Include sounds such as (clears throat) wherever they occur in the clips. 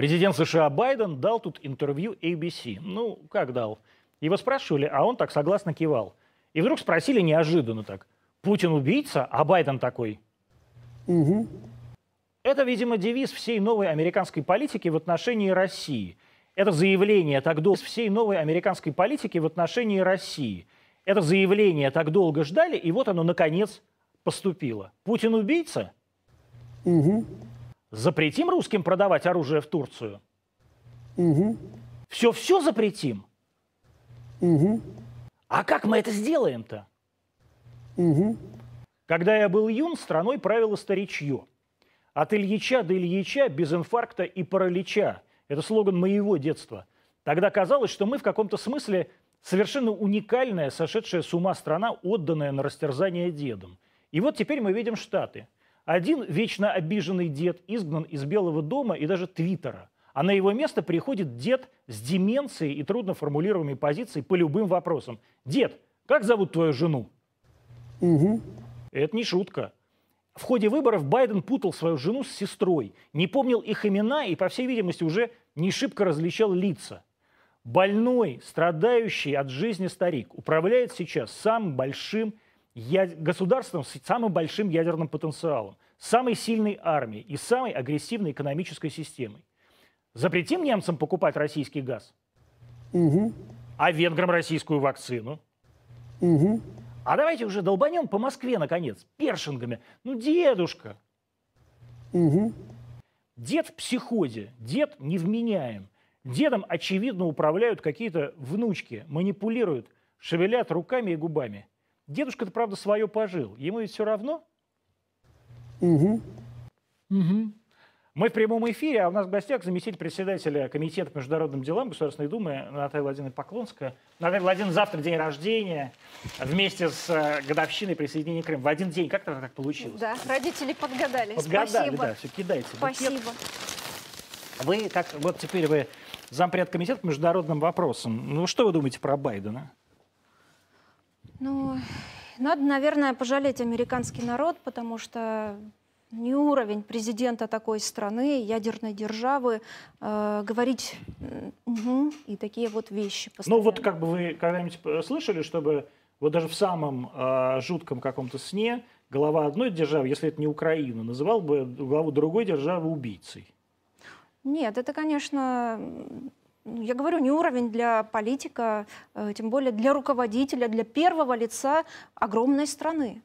Президент США Байден дал тут интервью ABC. Ну, как дал? Его спрашивали, а он так согласно кивал. И вдруг спросили неожиданно так. Путин убийца, а Байден такой. Угу. Это, видимо, девиз всей новой американской политики в отношении России. Это заявление так долго всей новой американской политики в отношении России. Это заявление так долго ждали, и вот оно, наконец, поступило. Путин убийца? Угу. Запретим русским продавать оружие в Турцию? Угу. Все-все запретим? Угу. А как мы это сделаем-то? Угу. Когда я был юн, страной правило старичье. От Ильича до Ильича без инфаркта и паралича. Это слоган моего детства. Тогда казалось, что мы в каком-то смысле совершенно уникальная, сошедшая с ума страна, отданная на растерзание дедом. И вот теперь мы видим Штаты. Один вечно обиженный дед изгнан из Белого дома и даже Твиттера. А на его место приходит дед с деменцией и трудно формулируемой позицией по любым вопросам. Дед, как зовут твою жену? Угу. Это не шутка. В ходе выборов Байден путал свою жену с сестрой, не помнил их имена и, по всей видимости, уже не шибко различал лица. Больной, страдающий от жизни старик управляет сейчас самым большим. Государством с самым большим ядерным потенциалом, самой сильной армией и самой агрессивной экономической системой. Запретим немцам покупать российский газ? Угу. А венграм российскую вакцину? Угу. А давайте уже долбанем по Москве, наконец, першингами. Ну, дедушка. Угу. Дед в психозе, дед невменяем. Дедом, очевидно, управляют какие-то внучки, манипулируют, шевелят руками и губами. Дедушка-то, правда, свое пожил. Ему ведь все равно? Угу. Угу. Мы в прямом эфире, а у нас в гостях заместитель председателя Комитета по международным делам Государственной Думы Наталья Владимировна Поклонская. Наталья Владимировна, завтра день рождения, вместе с э, годовщиной присоединения Крыма. В один день. Как это так получилось? Да, родители подгадали. Подгадали, Спасибо. да, все, кидайте. Спасибо. Букет. Вы, как, вот теперь вы зампред комитета по международным вопросам. Ну, что вы думаете про Байдена? Ну, надо, наверное, пожалеть американский народ, потому что не уровень президента такой страны, ядерной державы, э, говорить угу, и такие вот вещи. Постоянно. Ну вот как бы вы когда-нибудь слышали, чтобы вот даже в самом э, жутком каком-то сне глава одной державы, если это не Украина, называл бы главу другой державы убийцей? Нет, это, конечно, я говорю, не уровень для политика, э, тем более для руководителя, для первого лица огромной страны.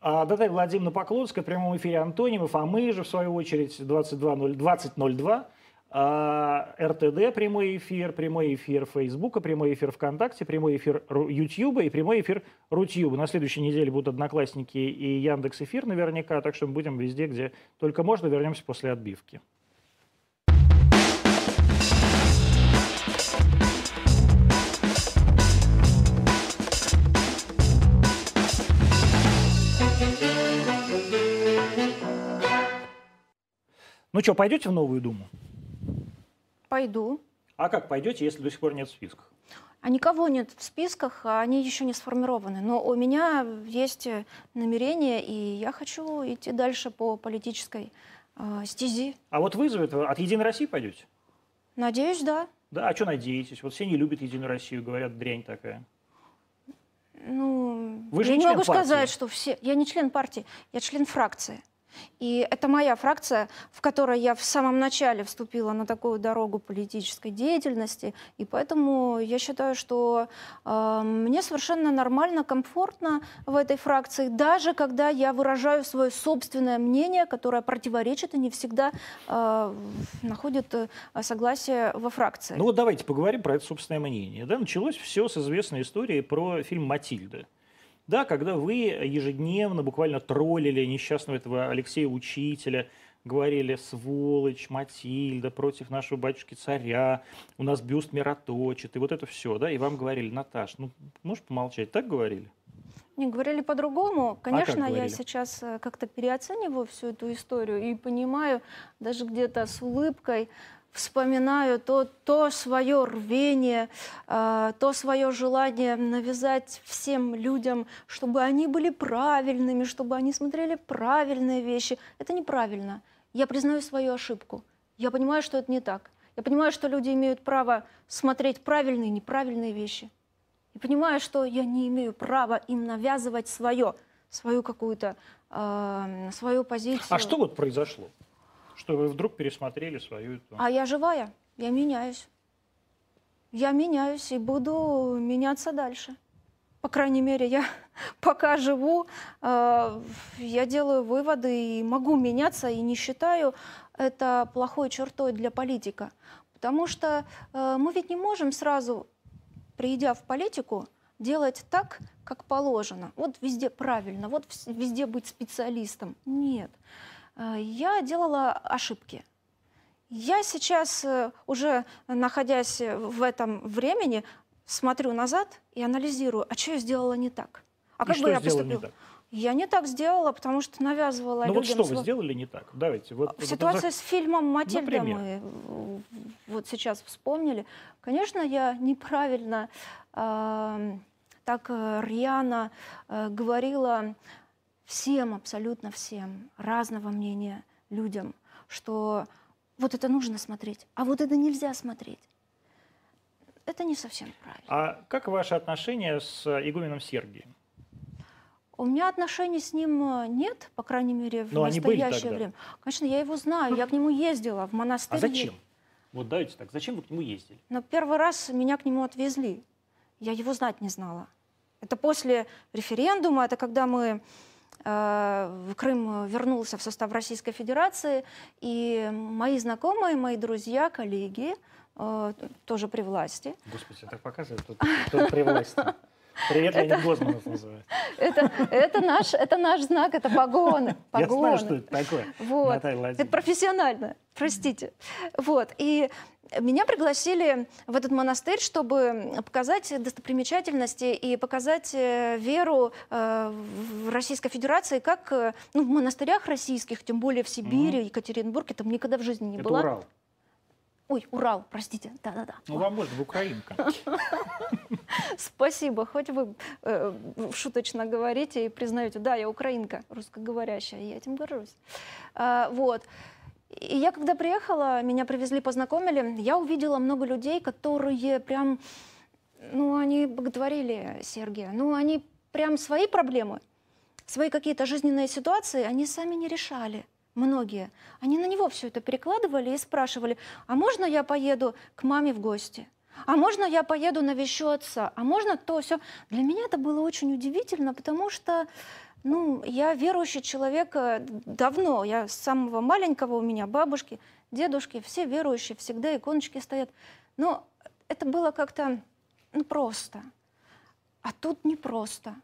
А Наталья Владимировна Поклонская в прямом эфире Антонимов, а мы же, в свою очередь, 22.0, 20.02, а, РТД прямой эфир, прямой эфир Фейсбука, прямой эфир ВКонтакте, прямой эфир Ютьюба и прямой эфир Рутьюба. На следующей неделе будут Одноклассники и Яндекс Эфир наверняка, так что мы будем везде, где только можно. Вернемся после отбивки. Ну что, пойдете в новую Думу? Пойду. А как пойдете, если до сих пор нет в списках? А никого нет в списках, а они еще не сформированы. Но у меня есть намерение, и я хочу идти дальше по политической э, стези. А вот вызовет, от Единой России пойдете? Надеюсь, да. Да, а что надеетесь? Вот все не любят Единую Россию, говорят, дрянь такая. Ну, Вы же я не могу партии. сказать, что все... Я не член партии, я член фракции. И это моя фракция, в которой я в самом начале вступила на такую дорогу политической деятельности. И поэтому я считаю, что э, мне совершенно нормально, комфортно в этой фракции, даже когда я выражаю свое собственное мнение, которое противоречит и не всегда э, находит э, согласие во фракции. Ну вот давайте поговорим про это собственное мнение. Да, началось все с известной истории про фильм «Матильда». Да, когда вы ежедневно буквально троллили несчастного этого Алексея Учителя, говорили «сволочь, Матильда против нашего батюшки-царя, у нас бюст мироточит», и вот это все, да, и вам говорили «Наташ, ну, можешь помолчать?» Так говорили? Не, говорили по-другому. Конечно, а я сейчас э, как-то переоцениваю всю эту историю и понимаю, даже где-то с улыбкой, вспоминаю то, то свое рвение, э, то свое желание навязать всем людям, чтобы они были правильными, чтобы они смотрели правильные вещи. Это неправильно. Я признаю свою ошибку. Я понимаю, что это не так. Я понимаю, что люди имеют право смотреть правильные и неправильные вещи. И понимаю, что я не имею права им навязывать свое, свою какую-то, э, свою позицию. А что вот произошло? Что вы вдруг пересмотрели свою... Эту... А я живая, я меняюсь. Я меняюсь и буду меняться дальше. По крайней мере, я (laughs) пока живу, э, я делаю выводы и могу меняться, и не считаю это плохой чертой для политика. Потому что э, мы ведь не можем сразу, придя в политику, делать так, как положено. Вот везде правильно, вот везде быть специалистом. Нет. Э, я делала ошибки. Я сейчас, э, уже находясь в этом времени, смотрю назад и анализирую, а что я сделала не так? А И как что бы я сделали поступила? не так? Я не так сделала, потому что навязывала Ну вот что вы сделали не так? Давайте. Вот, в вот с фильмом «Матильда» Например? мы э, вот сейчас вспомнили. Конечно, я неправильно э, так э, рьяно э, говорила всем, абсолютно всем, разного мнения людям, что вот это нужно смотреть, а вот это нельзя смотреть. Это не совсем правильно. А как ваши отношения с игуменом Сергием? У меня отношений с ним э, нет, по крайней мере, в Но настоящее время. Конечно, я его знаю, я к нему ездила в монастырь. А зачем? Вот давайте так, зачем вы к нему ездили? Но первый раз меня к нему отвезли. Я его знать не знала. Это после референдума, это когда мы э, Крым вернулся в состав Российской Федерации, и мои знакомые, мои друзья, коллеги, э, тоже при власти, Господи, так показывает, тут, тут при власти. (laughs) Привет, Леонид Гозманов называют. это, это, наш, это наш знак, это погоны. (laughs) Я погоны. знаю, что это такое. Вот. Наталья Это профессионально, простите. Вот. И меня пригласили в этот монастырь, чтобы показать достопримечательности и показать э, веру э, в Российской Федерации, как э, ну, в монастырях российских, тем более в Сибири, Екатеринбурге, там никогда в жизни не Это была. Урал. Ой, Урал, простите, да-да-да. Ну, вам можно в украинка. (laughs) Спасибо, хоть вы э, шуточно говорите и признаете, да, я украинка, русскоговорящая, я этим горжусь. А, вот. И я когда приехала, меня привезли, познакомили, я увидела много людей, которые прям, ну, они боготворили Сергия, ну, они прям свои проблемы, свои какие-то жизненные ситуации, они сами не решали. Многие. Они на него все это перекладывали и спрашивали, а можно я поеду к маме в гости? А можно я поеду навещу отца? А можно то, все? Для меня это было очень удивительно, потому что ну, я верующий человек э, давно. Я с самого маленького у меня бабушки, дедушки, все верующие, всегда иконочки стоят. Но это было как-то ну, просто. А тут не просто.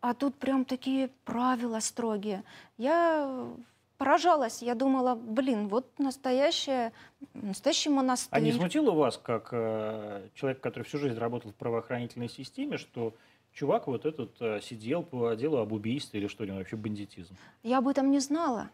А тут прям такие правила строгие. Я поражалась. Я думала, блин, вот настоящая, настоящий монастырь. А не смутило вас, как э, человек, который всю жизнь работал в правоохранительной системе, что чувак вот этот э, сидел по делу об убийстве или что ли, вообще бандитизм? Я об этом не знала.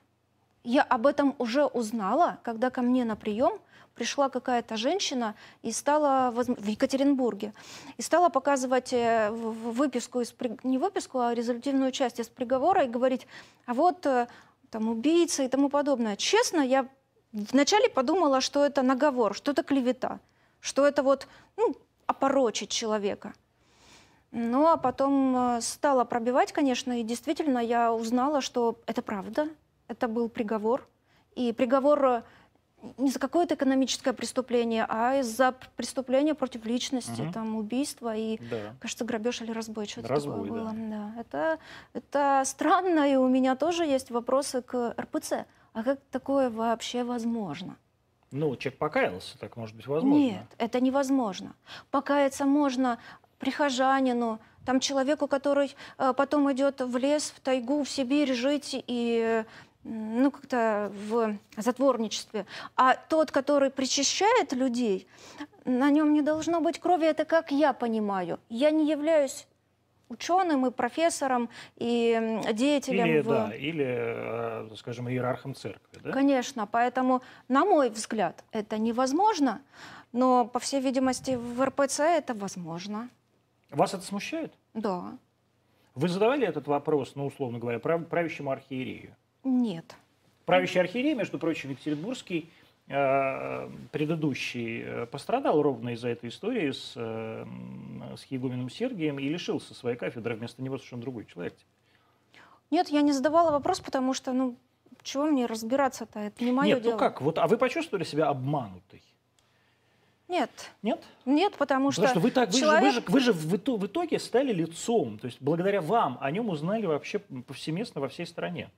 Я об этом уже узнала, когда ко мне на прием пришла какая-то женщина и стала в Екатеринбурге и стала показывать э, выписку из не выписку, а резолютивную часть из приговора и говорить, а вот э, там убийца и тому подобное. Честно, я вначале подумала, что это наговор, что это клевета, что это вот ну, опорочить человека. Ну, а потом э, стала пробивать, конечно, и действительно я узнала, что это правда, это был приговор. И приговор э, не за какое-то экономическое преступление, а из-за преступления против личности, Мгм. там убийство и, Да. кажется, грабеж или разбой, что-то Разбой, такое было. да. Да. Это, это странно, и у меня тоже есть вопросы к РПЦ. А как такое вообще возможно? Ну, человек покаялся, так может быть возможно. Нет, это невозможно. Покаяться можно прихожанину, там человеку, который э, потом идет в лес, в тайгу, в Сибирь жить и ну, как-то в затворничестве. А тот, который причащает людей, на нем не должно быть крови, это как я понимаю. Я не являюсь ученым и профессором и деятелем. Или, в- да, или, э, скажем, иерархом церкви, да? Конечно, поэтому, на мой взгляд, это невозможно, но, по всей видимости, в РПЦ это возможно. Вас это смущает? Да. Вы задавали этот вопрос, ну, условно говоря, прав- правящему архиерею? Нет. Правящий архиерей, между прочим, Екатеринбургский, э, предыдущий э, пострадал ровно из-за этой истории с, э, с Егуменом Сергием и лишился своей кафедры. Вместо него совершенно другой человек. Нет, я не задавала вопрос, потому что, ну, чего мне разбираться-то? Это не мое Нет, дело. ну как? Вот, а вы почувствовали себя обманутой? Нет. Нет? Нет, потому, Потому что вы, так, вы, человек... же, вы, же, вы же в итоге стали лицом. То есть благодаря вам о нем узнали вообще повсеместно во всей стране.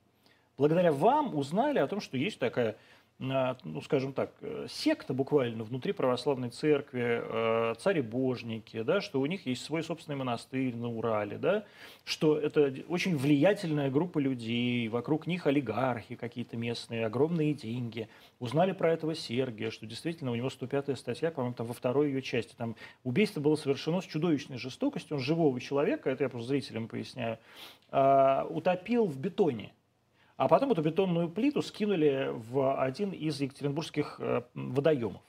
Благодаря вам узнали о том, что есть такая, а, ну скажем так, э, секта буквально внутри православной церкви, э, царебожники, да, что у них есть свой собственный монастырь на Урале, да, что это очень влиятельная группа людей, вокруг них олигархи какие-то местные, огромные деньги. Узнали про этого Сергия, что действительно у него 105 статья, по-моему, там во второй ее части. Там убийство было совершено с чудовищной жестокостью. Он живого человека, это я просто зрителям поясняю, а, утопил в бетоне. А потом эту бетонную плиту скинули в один из екатеринбургских э, водоемов.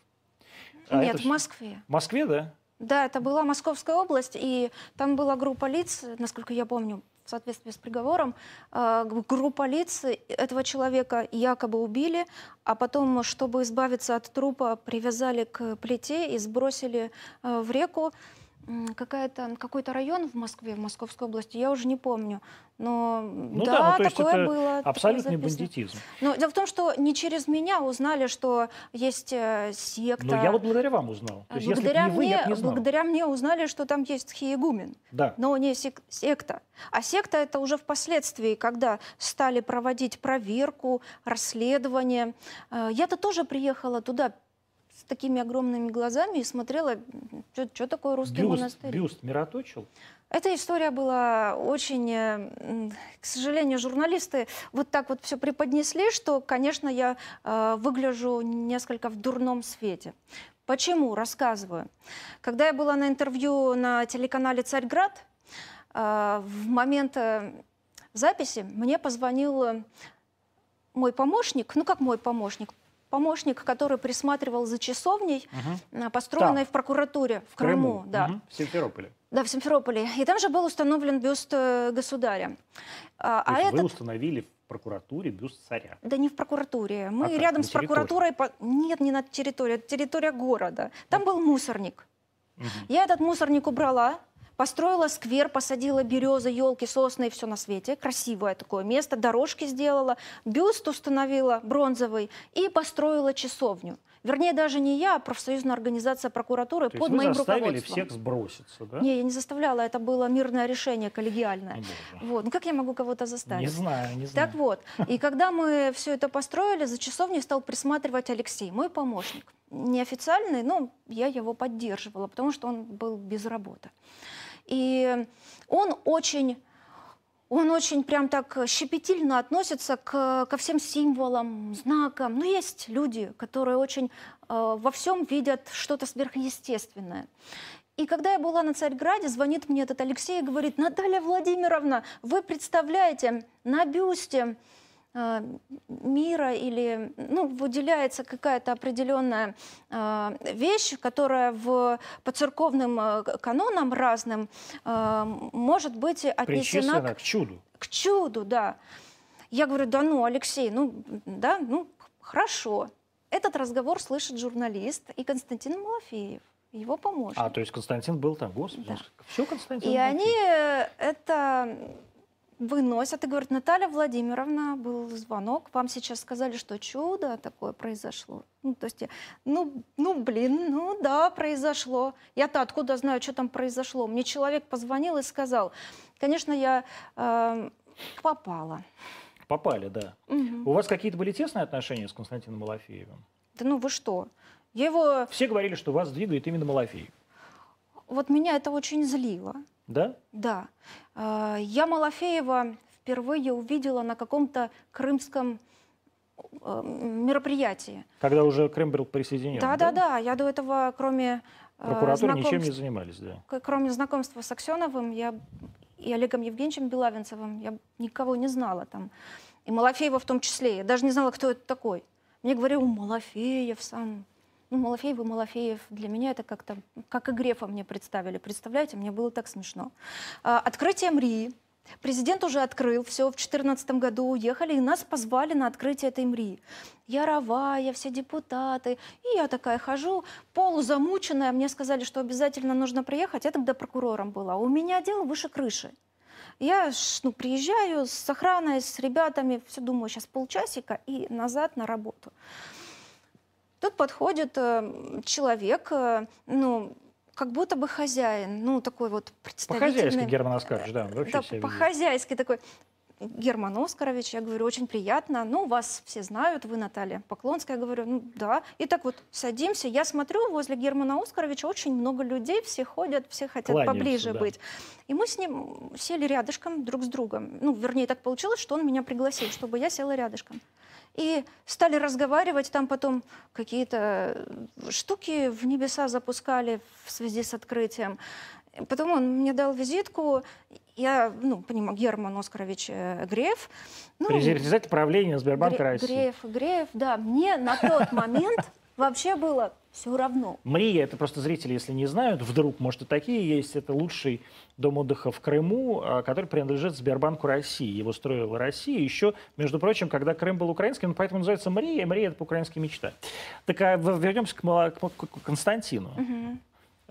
А Нет, это в Москве. В Москве, да? Да, это была Московская область, и там была группа лиц, насколько я помню, в соответствии с приговором, э, группа лиц этого человека якобы убили, а потом, чтобы избавиться от трупа, привязали к плите и сбросили э, в реку. Какая-то, какой-то район в Москве, в Московской области, я уже не помню. Но Ну да, да, ну, такое это было. абсолютный бандитизм. Но дело в том, что не через меня узнали, что есть э, секта. Но я вот благодаря вам узнал. То есть, если бы благодаря, не вы, я мне, бы не знал. благодаря мне узнали, что там есть хиегумен, Да. но не сек- секта. А секта это уже впоследствии, когда стали проводить проверку, расследование. Э, Я-то тоже приехала туда с такими огромными глазами и смотрела, что такое русский Бюст, монастырь. бюст мироточил. Эта история была очень, э, к сожалению, журналисты вот так вот все преподнесли, что, конечно, я э, выгляжу несколько в дурном свете. Почему? Рассказываю. Когда я была на интервью на телеканале «Царьград», э, в момент э, записи мне позвонил э, мой помощник, ну как мой помощник, помощник, который присматривал за часовней, э, построенной Там. в прокуратуре, в Крыму, да. Мгм. В Симферополе. Да, в Симферополе. И там же был установлен бюст э, государя. А, То а есть вы этот... установили в прокуратуре бюст царя. Да не в прокуратуре. Мы А как, рядом на с прокуратурой... по- Нет, не на территории, это территория города. Там был мусорник. Мгм. Я этот мусорник убрала, построила сквер, посадила березы, елки, сосны и все на свете. Красивое такое место. Дорожки сделала, бюст установила бронзовый и построила часовню. Вернее, даже не я, а профсоюзная организация прокуратуры То под вы моим заставили руководством. всех сброситься, да? Не, я не заставляла, это было мирное решение, коллегиальное. Вот. Ну как я могу кого-то Не заставить? знаю, не знаю. Так вот, (laughs) и когда мы все это построили, за часовней стал присматривать Алексей, мой помощник. Неофициальный, но я его поддерживала, потому что он был без работы. И он очень, он очень прям так щепетильно относится к, ко всем символам, знакам. Но есть люди, которые очень э, во всем видят что-то сверхъестественное. И когда я была на Царьграде, звонит мне этот Алексей и говорит, Наталья Владимировна, вы представляете, на бюсте мира или ну, выделяется какая-то определенная э, вещь, которая в, по церковным э, канонам разным э, может быть отнесена к, к чуду. к чуду, да. Я говорю, да ну, Алексей, ну, да, ну, хорошо. Этот разговор слышит журналист и Константин Малафеев, его помощник. А, то есть Константин был там, господи. Да. Все Константин И был. они э, это выносят и говорят, Наталья Владимировна, был звонок, вам сейчас сказали, что чудо такое произошло. Ну, то есть, ну, ну, блин, ну да, произошло. Я-то откуда знаю, что там произошло? Мне человек позвонил и сказал, конечно, я э, попала. Попали, да. Мгм. У вас какие-то были тесные отношения с Константином Малафеевым? Да ну вы что? Я его, Все говорили, что вас двигает именно Малафеев. вот меня это очень злило. Да? Да. Э, Я Малафеева впервые увидела на каком-то крымском э, мероприятии. Когда уже Крым был присоединен. Да, да, да. Я до этого, кроме э, Прокуратура ничем не занимались, да. кроме знакомства с Аксеновым, я и Олегом Евгеньевичем Белавинцевым, я никого не знала там. И Малафеева в том числе. Я даже не знала, кто это такой. Мне говорил, Малафеев сам. Ну, Малафеев и Малафеев. Для меня это как-то, как и Грефа мне представили. Представляете, мне было так смешно. А, Открытие МРИ Президент уже открыл все, в 2014 году уехали, и нас позвали на открытие этой МРИ. Яровая, все депутаты. И я такая хожу, полузамученная. Мне сказали, что обязательно нужно приехать. Я тогда прокурором была. У меня дело выше крыши. Я ну, приезжаю с охраной, с ребятами, все думаю, сейчас полчасика и назад на работу. Тут подходит э, человек, э, ну, как будто бы хозяин, ну, такой вот представительный. По-хозяйски Герман Оскарович, да, вообще Да, по-хозяйски такой. Герман Оскарович, я говорю, очень приятно. Ну, вас все знают, вы Наталья Поклонская. Я говорю, ну да. И так вот садимся. Я смотрю, возле Германа Оскаровича очень много людей, все ходят, все хотят Кланяются, поближе да. быть. И мы с ним сели рядышком друг с другом. Ну, вернее, так получилось, что он меня пригласил, чтобы я села рядышком. И стали разговаривать, там потом какие-то штуки в небеса запускали в связи с открытием. Потом он мне дал визитку, я, ну, понимаю, Герман Оскарович э, Греев. Ну, Председатель правления Сбербанка Гре- России. Греев, Греев, да. Мне на тот момент вообще было все равно. Мрия, это просто зрители, если не знают, вдруг, может, и такие есть, это лучший дом отдыха в Крыму, а, который принадлежит Сбербанку России. Его строила Россия. Еще, между прочим, когда Крым был украинским, он поэтому называется Мрия, Мрия — это по-украински мечта. Так а вернемся к, к- к Константину. Мгм.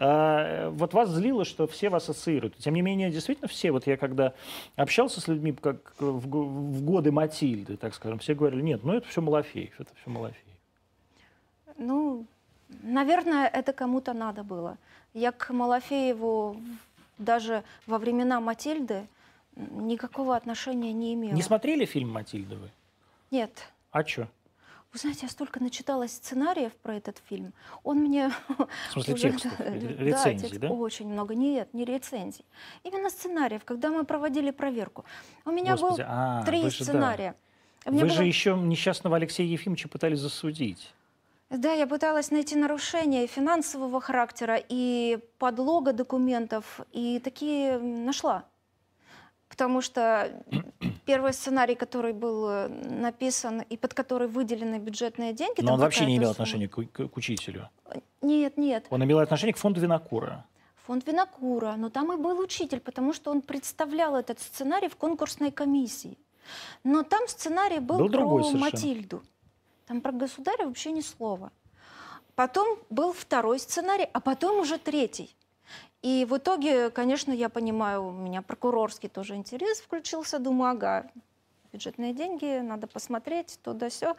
А, Вот вас злило, что все вас ассоциируют. Тем не менее, действительно все, вот я когда общался с людьми как в, го- в годы Матильды, так скажем, все говорили, нет, ну это все Малафеев, это все Малафеев. Ну, наверное, это кому-то надо было. Я к Малафееву даже во времена Матильды никакого отношения не имела. Не смотрели фильм «Матильда» вы? Нет. А что? Вы знаете, я столько начиталась сценариев про этот фильм. Он мне... (laughs) В смысле уже- текстов, (laughs) да, ре- рецензий, текст- да? Очень много. Нет, не рецензий. Именно сценариев, когда мы проводили проверку. У меня Господи, был а, три же, да. сценария. Меня Вы же было- еще несчастного Алексея Ефимовича пытались засудить. Да, я пыталась найти нарушения финансового характера и подлога документов, и такие нашла. Потому что первый сценарий, который был э, написан и под который выделены бюджетные деньги... Но он вообще не имел сумма. отношения к, к- к учителю. Нет, нет. Он имел отношение к фонду Винокура. Фонд Винокура, но там и был учитель, потому что он представлял этот сценарий в конкурсной комиссии. Но там сценарий был, Был про совершенно. Матильду. Там про государя вообще ни слова. Потом был второй сценарий, а потом уже третий. И в итоге, конечно, я понимаю, у меня прокурорский тоже интерес включился. Думаю, ага, бюджетные деньги, надо посмотреть, то да сё.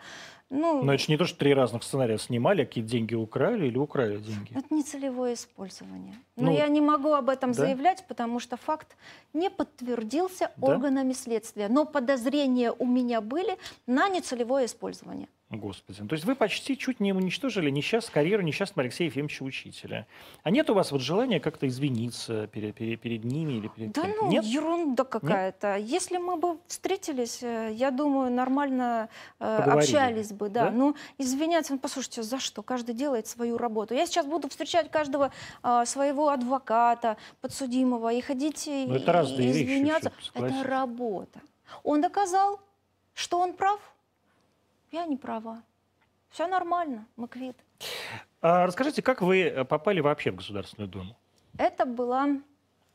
Ну, Но это же не то, что три разных сценария снимали, а какие деньги украли или украли деньги. Это не целевое использование. Но Ну, я не могу об этом да? заявлять, потому что факт не подтвердился Да? органами следствия. Но подозрения у меня были на нецелевое использование. Господи. То есть вы почти чуть не уничтожили несчаст, карьеру несчастного Алексея Ефимовича Учителя. А нет у вас вот желания как-то извиниться перед, перед, перед ними или перед Да кем? ну, Нет? ерунда какая-то. Если мы бы встретились, э, я думаю, нормально э, общались бы. Да. да? Ну, извиняться, ну, послушайте, за что? Каждый делает свою работу. Я сейчас буду встречать каждого а, своего адвоката, подсудимого, и ходить и, Ну, это и вещи, извиняться. согласен. это работа. Он доказал, что он прав. Я не права. Все нормально, мы квит. А расскажите, как вы э, попали вообще в Государственную Думу? Это была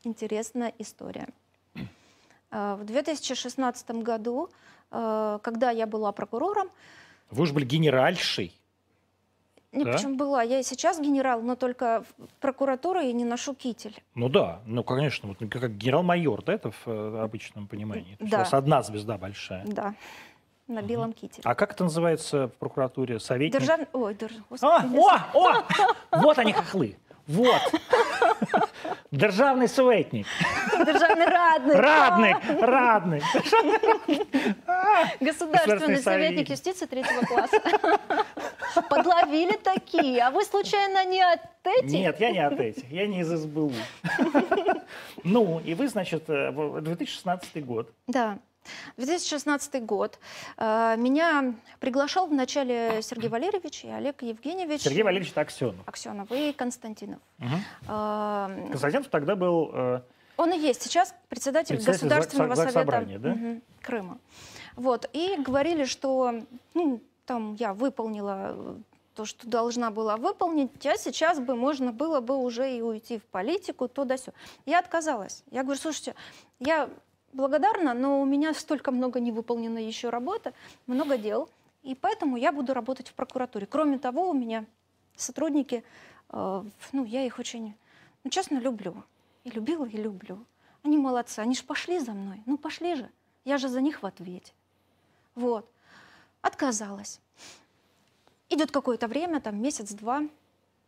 интересная история. Э, (clears throat) В 2016 году, э, когда я была прокурором, Вы же были генеральшей. не Да? причем была, я и сейчас генерал, но только в прокуратуру я не ношу китель. Ну да, ну конечно, вот как генерал-майор, да, это в э, обычном понимании. То Да. У вас одна звезда большая. Да, на белом кителе. А как это называется в прокуратуре? Советник? Держав... Ой, держ... А, Господи, о, о! Вот они хохлы. Вот. Державный советник. Державный радный. Радник, радник. Государственный советник юстиции третьего класса. Подловили такие. А вы случайно не от этих? Нет, я не от этих, я не из СБУ. Ну, и вы, значит, э, в 2016 год. Да. 2016 год. Э, Меня приглашал вначале Сергей Валерьевич и Олег Евгеньевич. Сергей Валерьевич Аксенов. Аксенов и Константинов. Э, Константинов тогда был э, Он и есть сейчас председатель, Председатель Государственного Зак- совета Заксобрания, да? мгм, Крыма. Вот. И говорили, что ну, там я выполнила то, что должна была выполнить, а сейчас бы можно было бы уже и уйти в политику, то да сё. Я отказалась. Я говорю, слушайте, я благодарна, но у меня столько много невыполненной еще работы, много дел, и поэтому я буду работать в прокуратуре. Кроме того, у меня сотрудники, э, ну, я их очень, ну, честно, люблю. И любила, и люблю. Они молодцы, они же пошли за мной. Ну, пошли же. Я же за них в ответе. Вот. Отказалась. Идет какое-то время, там месяц-два.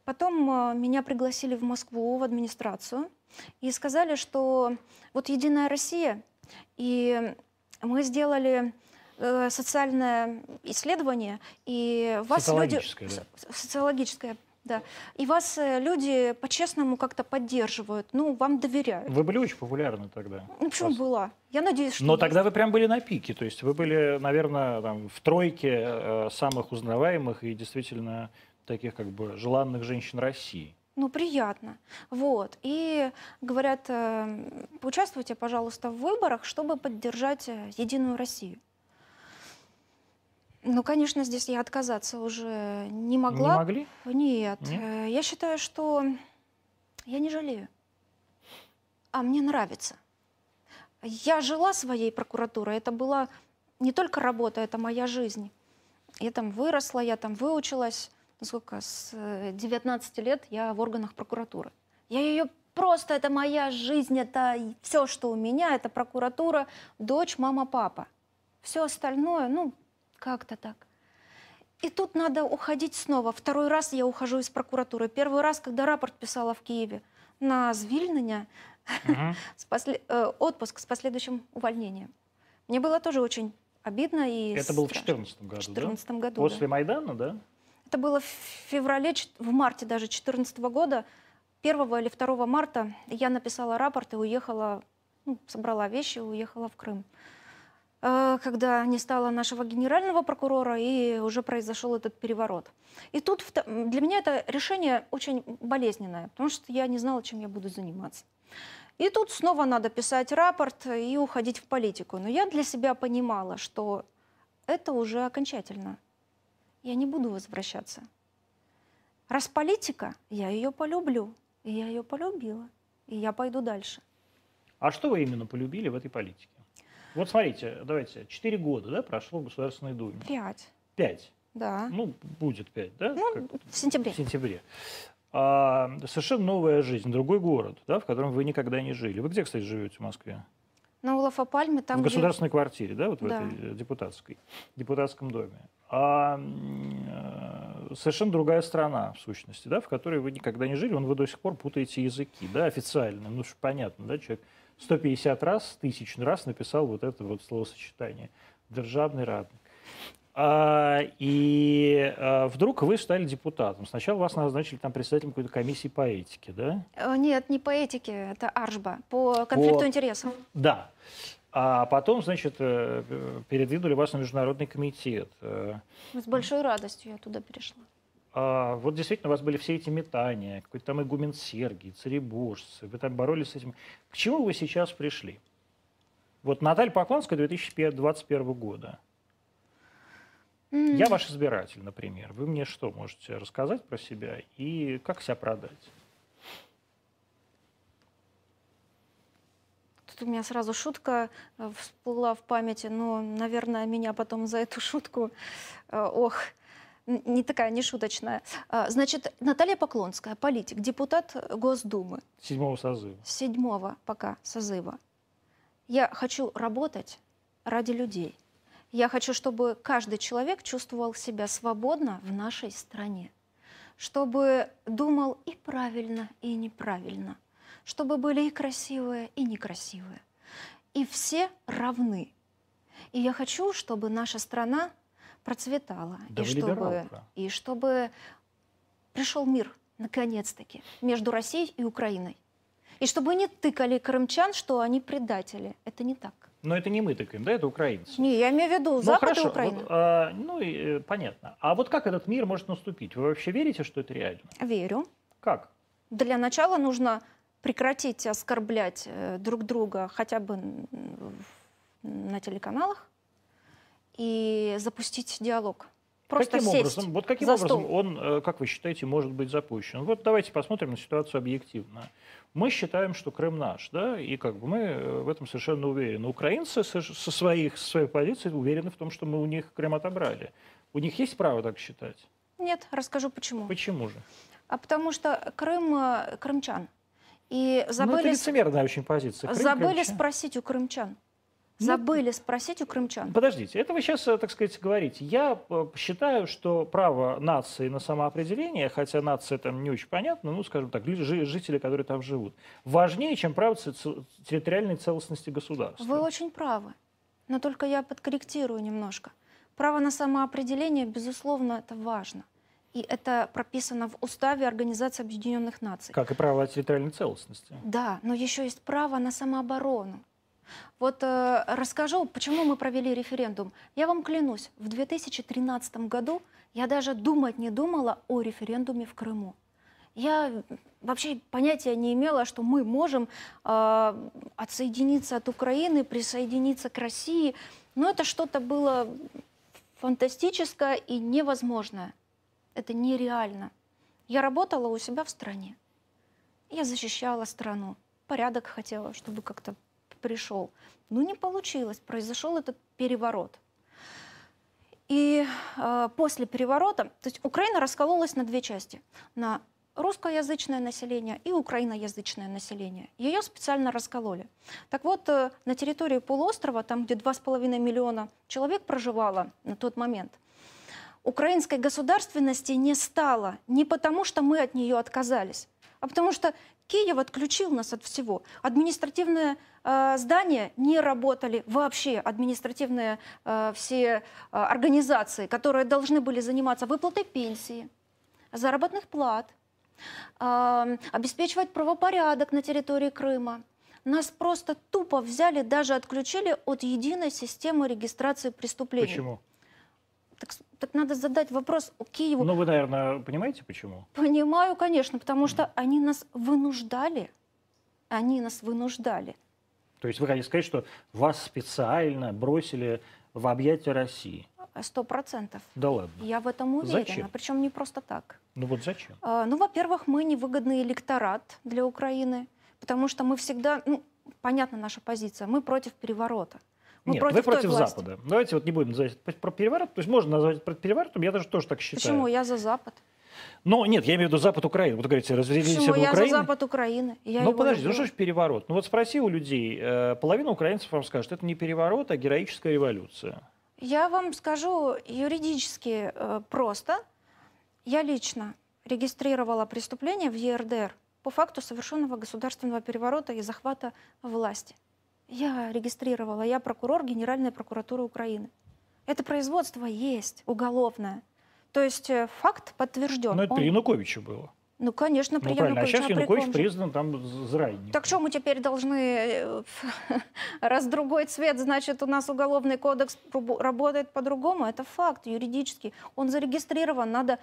Потом э, меня пригласили в Москву, в администрацию, и сказали, что вот «Единая Россия», и мы сделали э, социальное исследование, и вас люди... Социологическое, да. Социологическое, да. И вас э, люди по-честному как-то поддерживают, ну, вам доверяют. Вы были очень популярны тогда. Ну, почему Вас- была? Я надеюсь, что Но есть. тогда вы прям были на пике, то есть вы были, наверное, там, в тройке э, самых узнаваемых и действительно таких как бы желанных женщин России. Ну, приятно. Вот. И говорят, э, поучаствуйте, пожалуйста, в выборах, чтобы поддержать э, Единую Россию. Ну, конечно, здесь я отказаться уже не могла. Не могли? Нет. Нет? Э, Я считаю, что я не жалею. А мне нравится. Я жила своей прокуратурой. Это была не только работа, это моя жизнь. Я там выросла, я там выучилась. Ну, Сколько? С э, 19 лет я в органах прокуратуры. Я ее просто, это моя жизнь, это все, что у меня, это прокуратура, дочь, мама, папа. Все остальное, ну, как-то так. И тут надо уходить снова. Второй раз я ухожу из прокуратуры. Первый раз, когда рапорт писала в Киеве на звільнення, Мгм. (laughs) с после- э, отпуск с последующим увольнением. Мне было тоже очень обидно и Это было в страшно. 2014 В году, 2014 да? году. да. После Майдана, да? Это было в феврале, в марте даже 2014 года. 1 или 2 марта я написала рапорт и уехала, ну, собрала вещи и уехала в Крым. Э, Когда не стало нашего генерального прокурора, и уже произошел этот переворот. И тут для меня это решение очень болезненное, потому что я не знала, чем я буду заниматься. И тут снова надо писать рапорт и уходить в политику. Но я для себя понимала, что это уже окончательно. Я не буду возвращаться. Раз политика, я ее полюблю. И я ее полюбила. И я пойду дальше. А что вы именно полюбили в этой политике? Вот смотрите, давайте, 4 года, да, прошло в Государственной Думе. Пять. 5. Да. Ну, будет 5, да? Ну, как- в сентябре. в сентябре. А, совершенно новая жизнь, другой город, да, в котором вы никогда не жили. Вы где, кстати, живете в Москве? На Улафа-Пальме, там, в где- государственной квартире, да, вот в Да. этой э, депутатской, депутатском доме. А э, совершенно другая страна, в сущности, да, в которой вы никогда не жили, вон вы до сих пор путаете языки, да, официально. Ну, что понятно, да, человек 150 раз, тысячный раз написал вот это вот словосочетание «державный радник». А, и а, вдруг вы стали депутатом. Сначала вас назначили там председателем какой-то комиссии по этике, да? Э, Нет, не по этике, это Аржба. По конфликту По- интересов. Да. А потом, значит, э, передвинули вас на международный комитет. Э, С большой радостью я туда перешла. а Вот действительно у вас были все эти метания, какой-то там игумен Сергий, царебожцы, вы там боролись с этим. К чему вы сейчас пришли? Вот Наталья Поклонская 2021 года. М, Я ваш избиратель, например. Вы мне что можете рассказать про себя и как себя продать? Тут у меня сразу шутка э, всплыла в памяти, но, наверное, меня потом за эту шутку, э, ох, не такая, не шуточная. А, Значит, Наталья Поклонская, политик, депутат Госдумы, Седьмого созыва. седьмого пока созыва. Я хочу работать ради людей. Я хочу, чтобы каждый человек чувствовал себя свободно в нашей стране. Чтобы думал и правильно, и неправильно. Чтобы были и красивые, и некрасивые. И все равны. И я хочу, чтобы наша страна процветала. Да и, чтобы, и чтобы пришел мир, наконец-таки, между Россией и Украиной. И чтобы не тыкали крымчан, что они предатели. Это не так. Но это не мы тыкаем, да, это украинцы. Не, я имею в виду Ну Запад хорошо, и Украина. вот, а, ну и э, понятно. А вот как этот мир может наступить? Вы вообще верите, что это реально? Верю. Как? Для начала нужно прекратить оскорблять э, друг друга хотя бы на телеканалах и запустить диалог. Просто каким сесть образом, вот каким образом стол. он, э, как вы считаете, может быть запущен? Вот давайте посмотрим на ситуацию объективно. Мы считаем, что Крым наш, да, и как бы мы э, в этом совершенно уверены. Украинцы со, своих, со своей позиции уверены в том, что мы у них Крым отобрали. У них есть право так считать? Нет, расскажу почему. Почему же? А потому что Крым э, крымчан. И Ну, это забыли, лицемерная очень позиция. Крым забыли крымчан. спросить у крымчан. Ну, Забыли спросить у крымчан. Подождите, это вы сейчас, так сказать, говорите. Я э, считаю, что право нации на самоопределение, хотя нация там не очень понятна, ну, скажем так, ли- жи- жители, которые там живут, важнее, чем право территориальной целостности государства. Вы очень правы. Но только я подкорректирую немножко. Право на самоопределение, безусловно, это важно. И это прописано в Уставе Организации Объединенных Наций. Как и право территориальной целостности. Да, но еще есть право на самооборону. Вот э, расскажу, почему мы провели референдум. Я вам клянусь, в 2013 году я даже думать не думала о референдуме в Крыму. Я вообще понятия не имела, что мы можем э, отсоединиться от Украины, присоединиться к России. Но это что-то было фантастическое и невозможное. Это нереально. Я работала у себя в стране. Я защищала страну. Порядок хотела, чтобы как-то пришел. Но не получилось. Произошел этот переворот. И э, после переворота, то есть Украина раскололась на две части. На русскоязычное население и украиноязычное население. Ее специально раскололи. Так вот, э, на территории полуострова, там, где 2,5 миллиона человек проживало на тот момент, украинской государственности не стало не потому, что мы от нее отказались, а потому что Киев отключил нас от всего. Административные э, здания не работали вообще. Административные э, все э, организации, которые должны были заниматься выплатой пенсии, заработных плат, обеспечивать правопорядок на территории Крыма. Нас просто тупо взяли, даже отключили от единой системы регистрации преступлений. Почему? Так, так надо задать вопрос Киеву. Ну, вы, наверное, понимаете, почему? Понимаю, конечно, потому что они нас вынуждали. Они нас вынуждали. То есть вы хотите сказать, что вас специально бросили в объятия России? Сто процентов. Да ладно. Я в этом уверена. Зачем? Причем не просто так. Ну вот зачем? А, Ну, во-первых, мы невыгодный электорат для Украины, потому что мы всегда, ну, понятна наша позиция, мы против переворота. Мы Нет, против вы против власти. Запада. Давайте вот не будем называть про переворот. То есть можно назвать это переворотом, я даже тоже так считаю. Почему я за Запад? Но нет, я имею в виду Запад Украины. Вот вы говорите, разделились Почему об я за Запад Украины? Я ну его подождите, ну люблю. что ж переворот? Ну вот спроси у людей, э, половина украинцев вам скажет, это не переворот, а героическая революция. Я вам скажу юридически э, просто. Я лично регистрировала преступление в ЕРДР по факту совершенного государственного переворота и захвата власти. Я регистрировала, я прокурор Генеральной прокуратуры Украины. Это производство есть уголовное. То есть э, факт подтвержден. Но это Он- при Януковиче было. Ну, конечно, Ну при правильно, а Януковиче. сейчас а Янукович же? признан там зрадником. Так что мы теперь должны, э, (laughs) раз другой цвет, значит, у нас уголовный кодекс работает по-другому? Это факт юридический. Он зарегистрирован, надо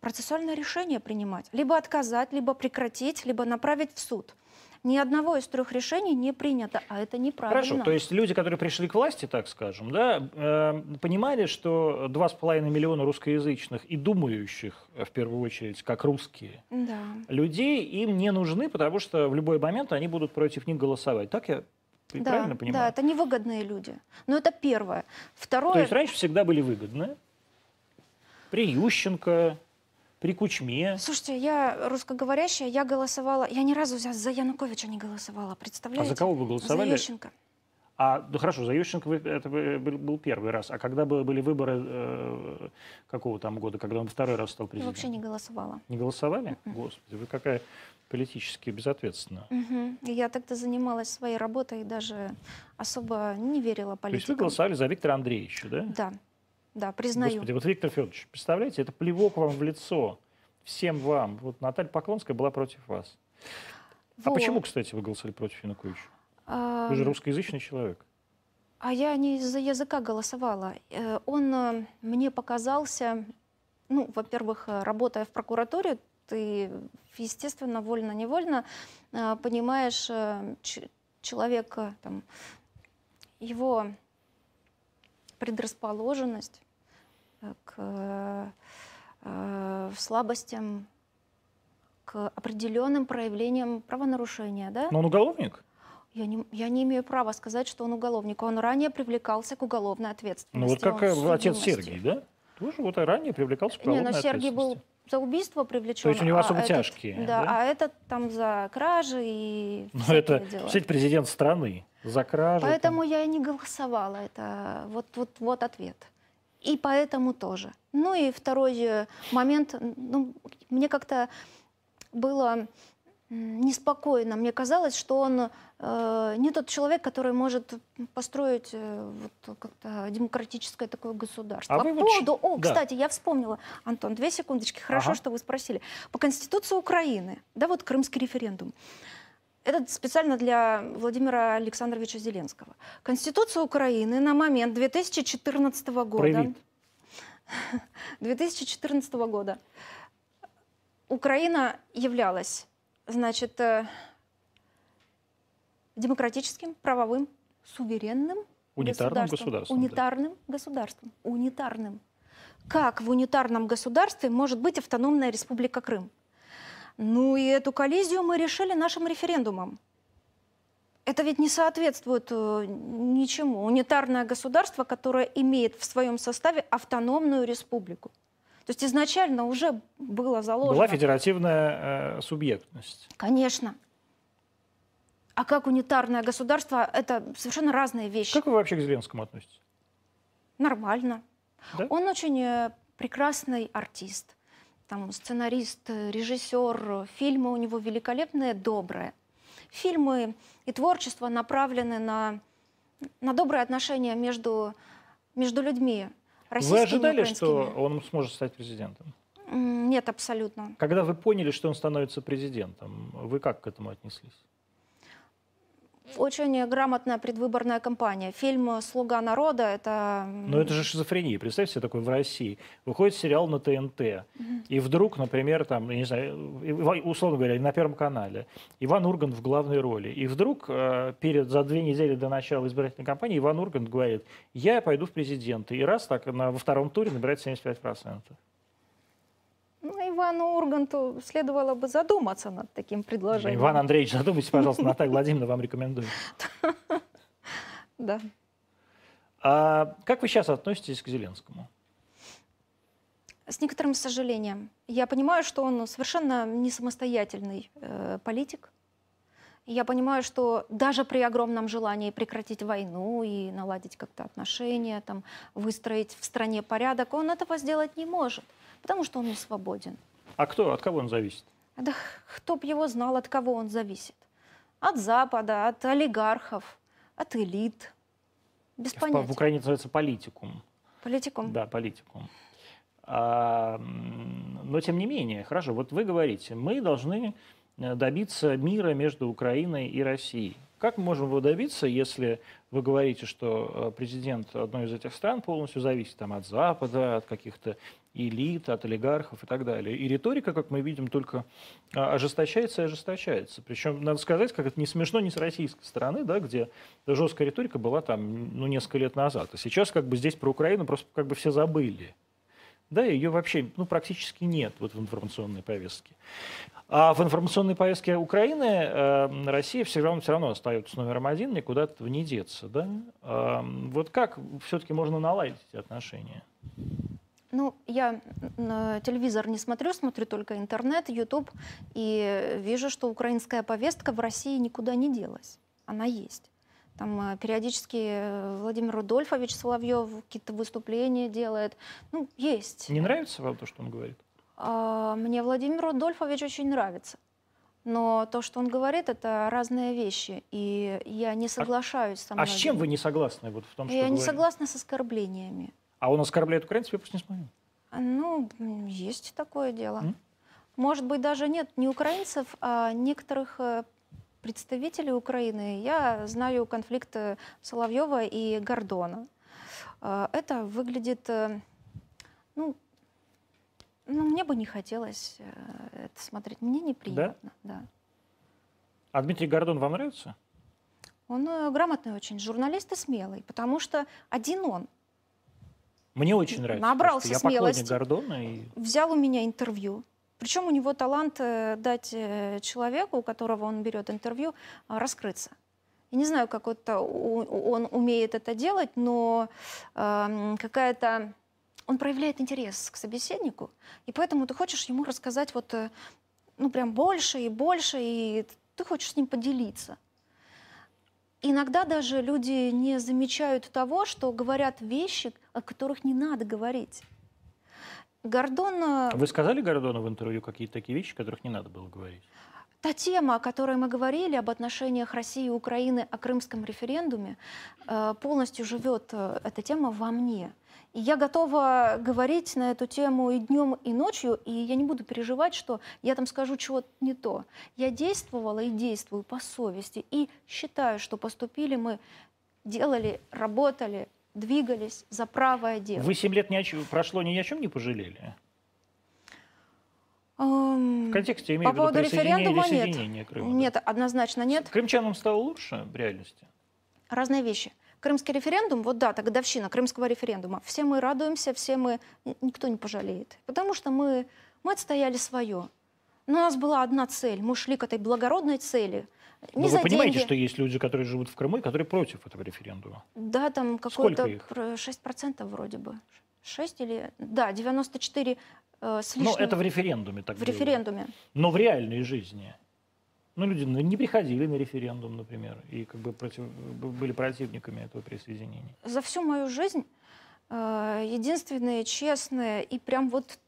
процессуальное решение принимать. Либо отказать, либо прекратить, либо направить в суд. Ни одного из трех решений не принято, а это неправильно. Хорошо, то есть люди, которые пришли к власти, так скажем, да, э, понимали, что 2,5 миллиона русскоязычных и думающих, э, в первую очередь, как русские, Да. людей им не нужны, потому что в любой момент они будут против них голосовать. Так я Да, правильно понимаю? да, это невыгодные люди. Но это первое. Второе. То есть раньше всегда были выгодны. При Ющенко, при Кучме. Слушайте, я русскоговорящая, я голосовала, я ни разу за, за Януковича не голосовала, А представляете? за кого вы За голосовали? Ющенко. А, ну хорошо, за Ющенко это был, первый раз. А когда бы- были выборы э, какого там года, когда он второй раз стал Я президентом? вообще не голосовала. Не голосовали? Господи, вы какая политически безответственная. Мгм. И Я тогда занималась своей работой и даже особо не верила То есть вы политикам. голосовали за Виктора Андреевича, да? Да, да, признаю. Господи, вот Виктор Федорович, представляете, это плевок вам в лицо. Всем вам. Вот Наталья Поклонская была против вас. А Вот. почему, кстати, вы голосовали против Януковича? А, Вы же русскоязычный человек. А я не из-за языка голосовала. Э, Он э, мне показался, ну, во-первых, э, работая в прокуратуре, ты, естественно, вольно-невольно понимаешь человека, там, его предрасположенность. К слабостям, к определенным проявлениям правонарушения. Да? Но он уголовник? Я не, я не имею права сказать, что он уголовник. Он ранее привлекался к уголовной ответственности. Ну вот как отец Сергий, да? Тоже вот ранее привлекался к уголовной Не, но Сергий был за убийство привлечен. То есть у него особо а тяжкие. Этот, да, да, а этот там за кражи и Но это, дела. кстати, президент страны за кражи. Поэтому там. я и не голосовала. Это вот, вот, вот ответ. И поэтому тоже. Ну и второй момент, ну, мне как-то было неспокойно. Мне казалось, что он э, не тот человек, который может построить э, вот, как-то демократическое такое государство. А По поводу, о, да. кстати, я вспомнила, Антон, две секундочки, хорошо, ага. что вы спросили. По Конституции Украины, да, вот Крымский референдум. Это специально для Владимира Александровича Зеленского. Конституция Украины на момент 2014 года. Проявит. 2014 (laughs) года. Украина являлась значит, э, демократическим, правовым, суверенным унитарным государством. государством унитарным да. государством. Унитарным. Как в унитарном государстве может быть автономная республика Крым? Ну и эту коллизию мы решили нашим референдумом. Это ведь не соответствует э, ничему. Унитарное государство, которое имеет в своем составе автономную республику. То есть изначально уже было заложено... Была федеративная э, субъектность. Конечно. А как унитарное государство, это совершенно разные вещи. Как вы вообще к Зеленскому относитесь? Нормально. Да? Он очень э, прекрасный артист. Там сценарист, режиссер, фильмы у него великолепные, добрые. Фильмы и творчество направлены на, на добрые отношения между, между людьми. Вы ожидали, что он сможет стать президентом? Нет, абсолютно. Когда вы поняли, что он становится президентом, вы как к этому отнеслись? Очень грамотная предвыборная кампания. Фильм «Слуга народа» — это... Но это же шизофрения. Представьте себе такое в России. Выходит сериал на ТНТ, угу. и вдруг, например, там, я не знаю, условно говоря, на Первом канале, Иван Ургант в главной роли. И вдруг э, перед, за две недели до начала избирательной кампании Иван Ургант говорит, я пойду в президенты. И раз так на, во втором туре набирает 75%. Ну, Ивану Урганту следовало бы задуматься над таким предложением. Иван Андреевич, задумайтесь, пожалуйста, Наталья Владимировна вам рекомендую. (laughs) Да. А как вы сейчас относитесь к Зеленскому? С некоторым сожалением. Я понимаю, что он совершенно не самостоятельный э, политик. Я понимаю, что даже при огромном желании прекратить войну и наладить как-то отношения, там, выстроить в стране порядок, он этого сделать не может. Потому что он не свободен. А кто, от кого он зависит? Да кто б его знал, от кого он зависит. От Запада, от олигархов, от элит. Без в, понятия. В Украине называется политикум. Политикум? Да, политикум. А, но тем не менее, хорошо, вот вы говорите, мы должны добиться мира между Украиной и Россией. Как мы можем его добиться, если вы говорите, что э, президент одной из этих стран полностью зависит там, от Запада, от каких-то элит, от олигархов и так далее. И риторика, как мы видим, только а, ожесточается и ожесточается. Причем, надо сказать, как это не смешно не с российской стороны, да, где жесткая риторика была там ну, несколько лет назад. А сейчас как бы здесь про Украину просто как бы все забыли. Да, ее вообще ну, практически нет вот в информационной повестке. А в информационной повестке Украины э, Россия все равно, все равно остается номером один, никуда этого не деться. Да? Э, вот как все-таки можно наладить эти отношения? Ну, я телевизор не смотрю, смотрю только интернет, YouTube, и вижу, что украинская повестка в России никуда не делась. Она есть. Там э, периодически э, Владимир Рудольфович Соловьев какие-то выступления делает. Ну, есть. Не нравится вам то, что он говорит? А, мне Владимир Рудольфович очень нравится. Но то, что он говорит, это разные вещи. И я не а соглашаюсь а, со. А с чем вы не согласны вот в том, что Я говорит? не согласна с оскорблениями. А он оскорбляет украинцев, я просто не смотрю. Ну, есть такое дело. М? Может быть, даже нет не украинцев, а некоторых э, представителей Украины. Я знаю конфликт э, Соловьева и Гордона. Э, это выглядит, ну, ну, мне бы не хотелось это смотреть. Мне неприятно, да. да. А Дмитрий Гордон вам нравится? Он грамотный очень, журналист и смелый, потому что один он Мне очень нравится. Набрался я смелости. Гордона. И... Взял у меня интервью. Причем у него талант э, дать э, человеку, у которого он берет интервью, а, раскрыться. Я не знаю, как это, он умеет это делать, но э, какая-то... Он проявляет интерес к собеседнику, и поэтому ты хочешь ему рассказать вот, э, ну, прям больше и больше, и ты хочешь с ним поделиться. Иногда даже люди не замечают того, что говорят вещи, о которых не надо говорить. Гордон... Вы сказали Гордону в интервью какие-то такие вещи, которых не надо было говорить? Та тема, о которой мы говорили, об отношениях России и Украины о крымском референдуме, э, полностью живет э, эта тема во мне. И я готова говорить на эту тему и днем, и ночью, и я не буду переживать, что я там скажу чего-то не то. Я действовала и действую по совести, и считаю, что поступили мы, делали, работали, двигались за правое дело. Вы семь лет ни о чем, прошло, ни о чем не пожалели? В контексте имею По поводу референдума нет. Крыма, нет, да. однозначно нет. Крымчанам стало лучше в реальности? Разные вещи. Крымский референдум, вот дата, годовщина крымского референдума. Все мы радуемся, все мы, никто не пожалеет. Потому что мы, мы отстояли свое. Но у нас была одна цель. Мы шли к этой благородной цели. Не Но вы понимаете, деньги. что есть люди, которые живут в Крыму и которые против этого референдума? Да, там какое-то 6% вроде бы. 6 или... Да, 94 э, с лишним. Ну, это в референдуме так В было. референдуме. Но в реальной жизни. Ну, люди не приходили на референдум, например, и как бы против, были противниками этого присоединения. За всю мою жизнь э, единственные, честные и прям вот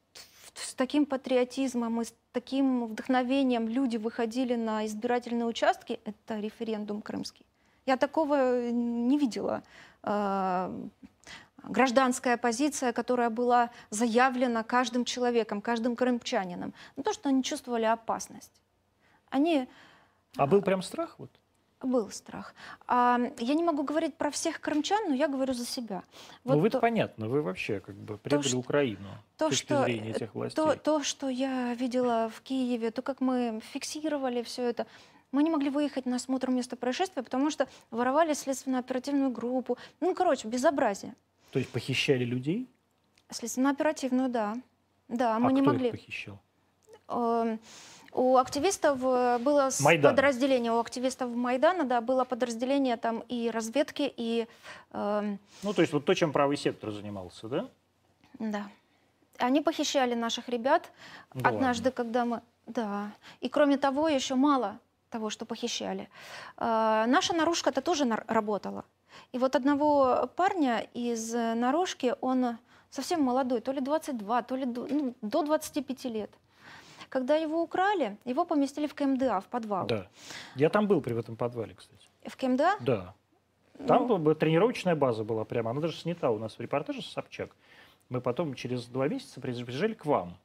с таким патриотизмом и с таким вдохновением люди выходили на избирательные участки, это референдум крымский. Я такого не видела. Э, гражданская позиция, которая была заявлена каждым человеком, каждым крымчанином. Ну, то, что они чувствовали опасность. Они... А был прям страх? Вот? Был страх. А, я не могу говорить про всех крымчан, но я говорю за себя. Ну, вот ну, вы-то то, понятно, вы вообще как бы предали то, Украину то, с точки что, зрения этих властей. То, то, что я видела в Киеве, то, как мы фиксировали все это, мы не могли выехать на осмотр места происшествия, потому что воровали следственно-оперативную группу. Ну, короче, безобразие. То есть похищали людей? Следственно-оперативную, да. Да, а мы не кто могли. Их похищал? Э, у активистов э, было Майдан. подразделение, у активистов Майдана, да, было подразделение там и разведки, и... Э, ну, то есть вот то, чем правый сектор занимался, да? Да. Они похищали наших ребят да однажды, ладно. когда мы... Да. И кроме того, еще мало того, что похищали. Э, наша наружка-то тоже на работала. И вот одного парня из э, наружки, он совсем молодой, то ли 22, то ли до, ну, до 25 лет. Когда его украли, его поместили в КМДА, в подвал. Да. Я там был при этом подвале, кстати. В КМДА? Да. Там ну... тренировочная база была прямо. Она даже снята у нас в репортаже Собчак. Мы потом через два месяца приезжали к вам.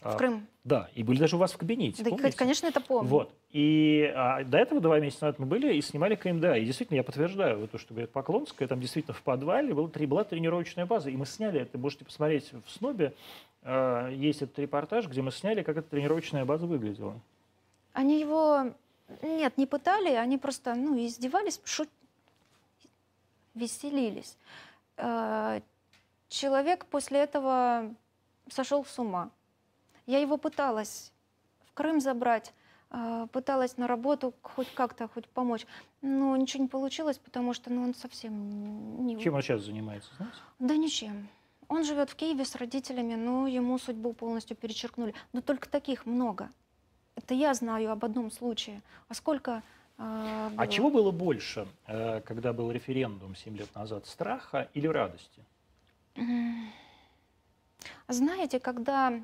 В а, Крым? Да, и были даже у вас в кабинете. Да, помните? конечно, это помню. Вот. И а, до этого два месяца назад мы были и снимали КМДА. И действительно, я подтверждаю вот то, что говорит Поклонская, там действительно в подвале была, была тренировочная база. И мы сняли это, можете посмотреть в СНОБе, есть этот репортаж, где мы сняли, как эта тренировочная база выглядела. Они его, нет, не пытали, они просто, ну, издевались, шут... веселились. А, человек после этого сошел с ума. Я его пыталась в Крым забрать, а, пыталась на работу хоть как-то, хоть помочь. Но ничего не получилось, потому что ну, он совсем не... Чем он сейчас занимается, знаете? Да ничем. Он живет в Киеве с родителями, но ему судьбу полностью перечеркнули. Но только таких много. Это я знаю об одном случае. А сколько э, А чего было больше, э, когда был референдум 7 лет назад? Страха или радости? Знаете, когда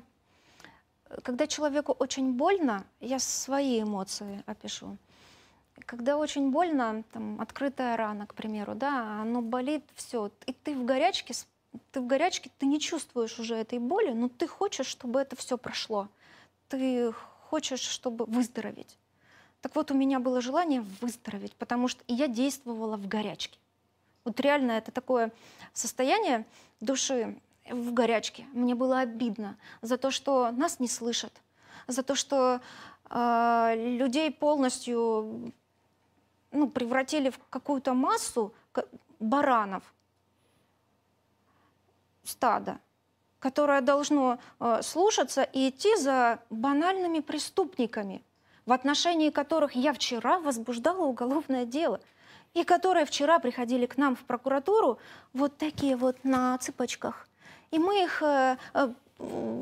когда человеку очень больно, я свои эмоции опишу. Когда очень больно, там, открытая рана, к примеру, да, оно болит, все, и ты в горячке, ты в горячке, ты не чувствуешь уже этой боли, но ты хочешь, чтобы это все прошло. Ты хочешь, чтобы выздороветь. Так вот, у меня было желание выздороветь, потому что я действовала в горячке. Вот реально это такое состояние души, в горячке. Мне было обидно за то, что нас не слышат, за то, что э, людей полностью ну, превратили в какую-то массу баранов. Стадо, которое должно э, слушаться и идти за банальными преступниками, в отношении которых я вчера возбуждала уголовное дело, и которые вчера приходили к нам в прокуратуру вот такие вот на цыпочках. И мы их э, э,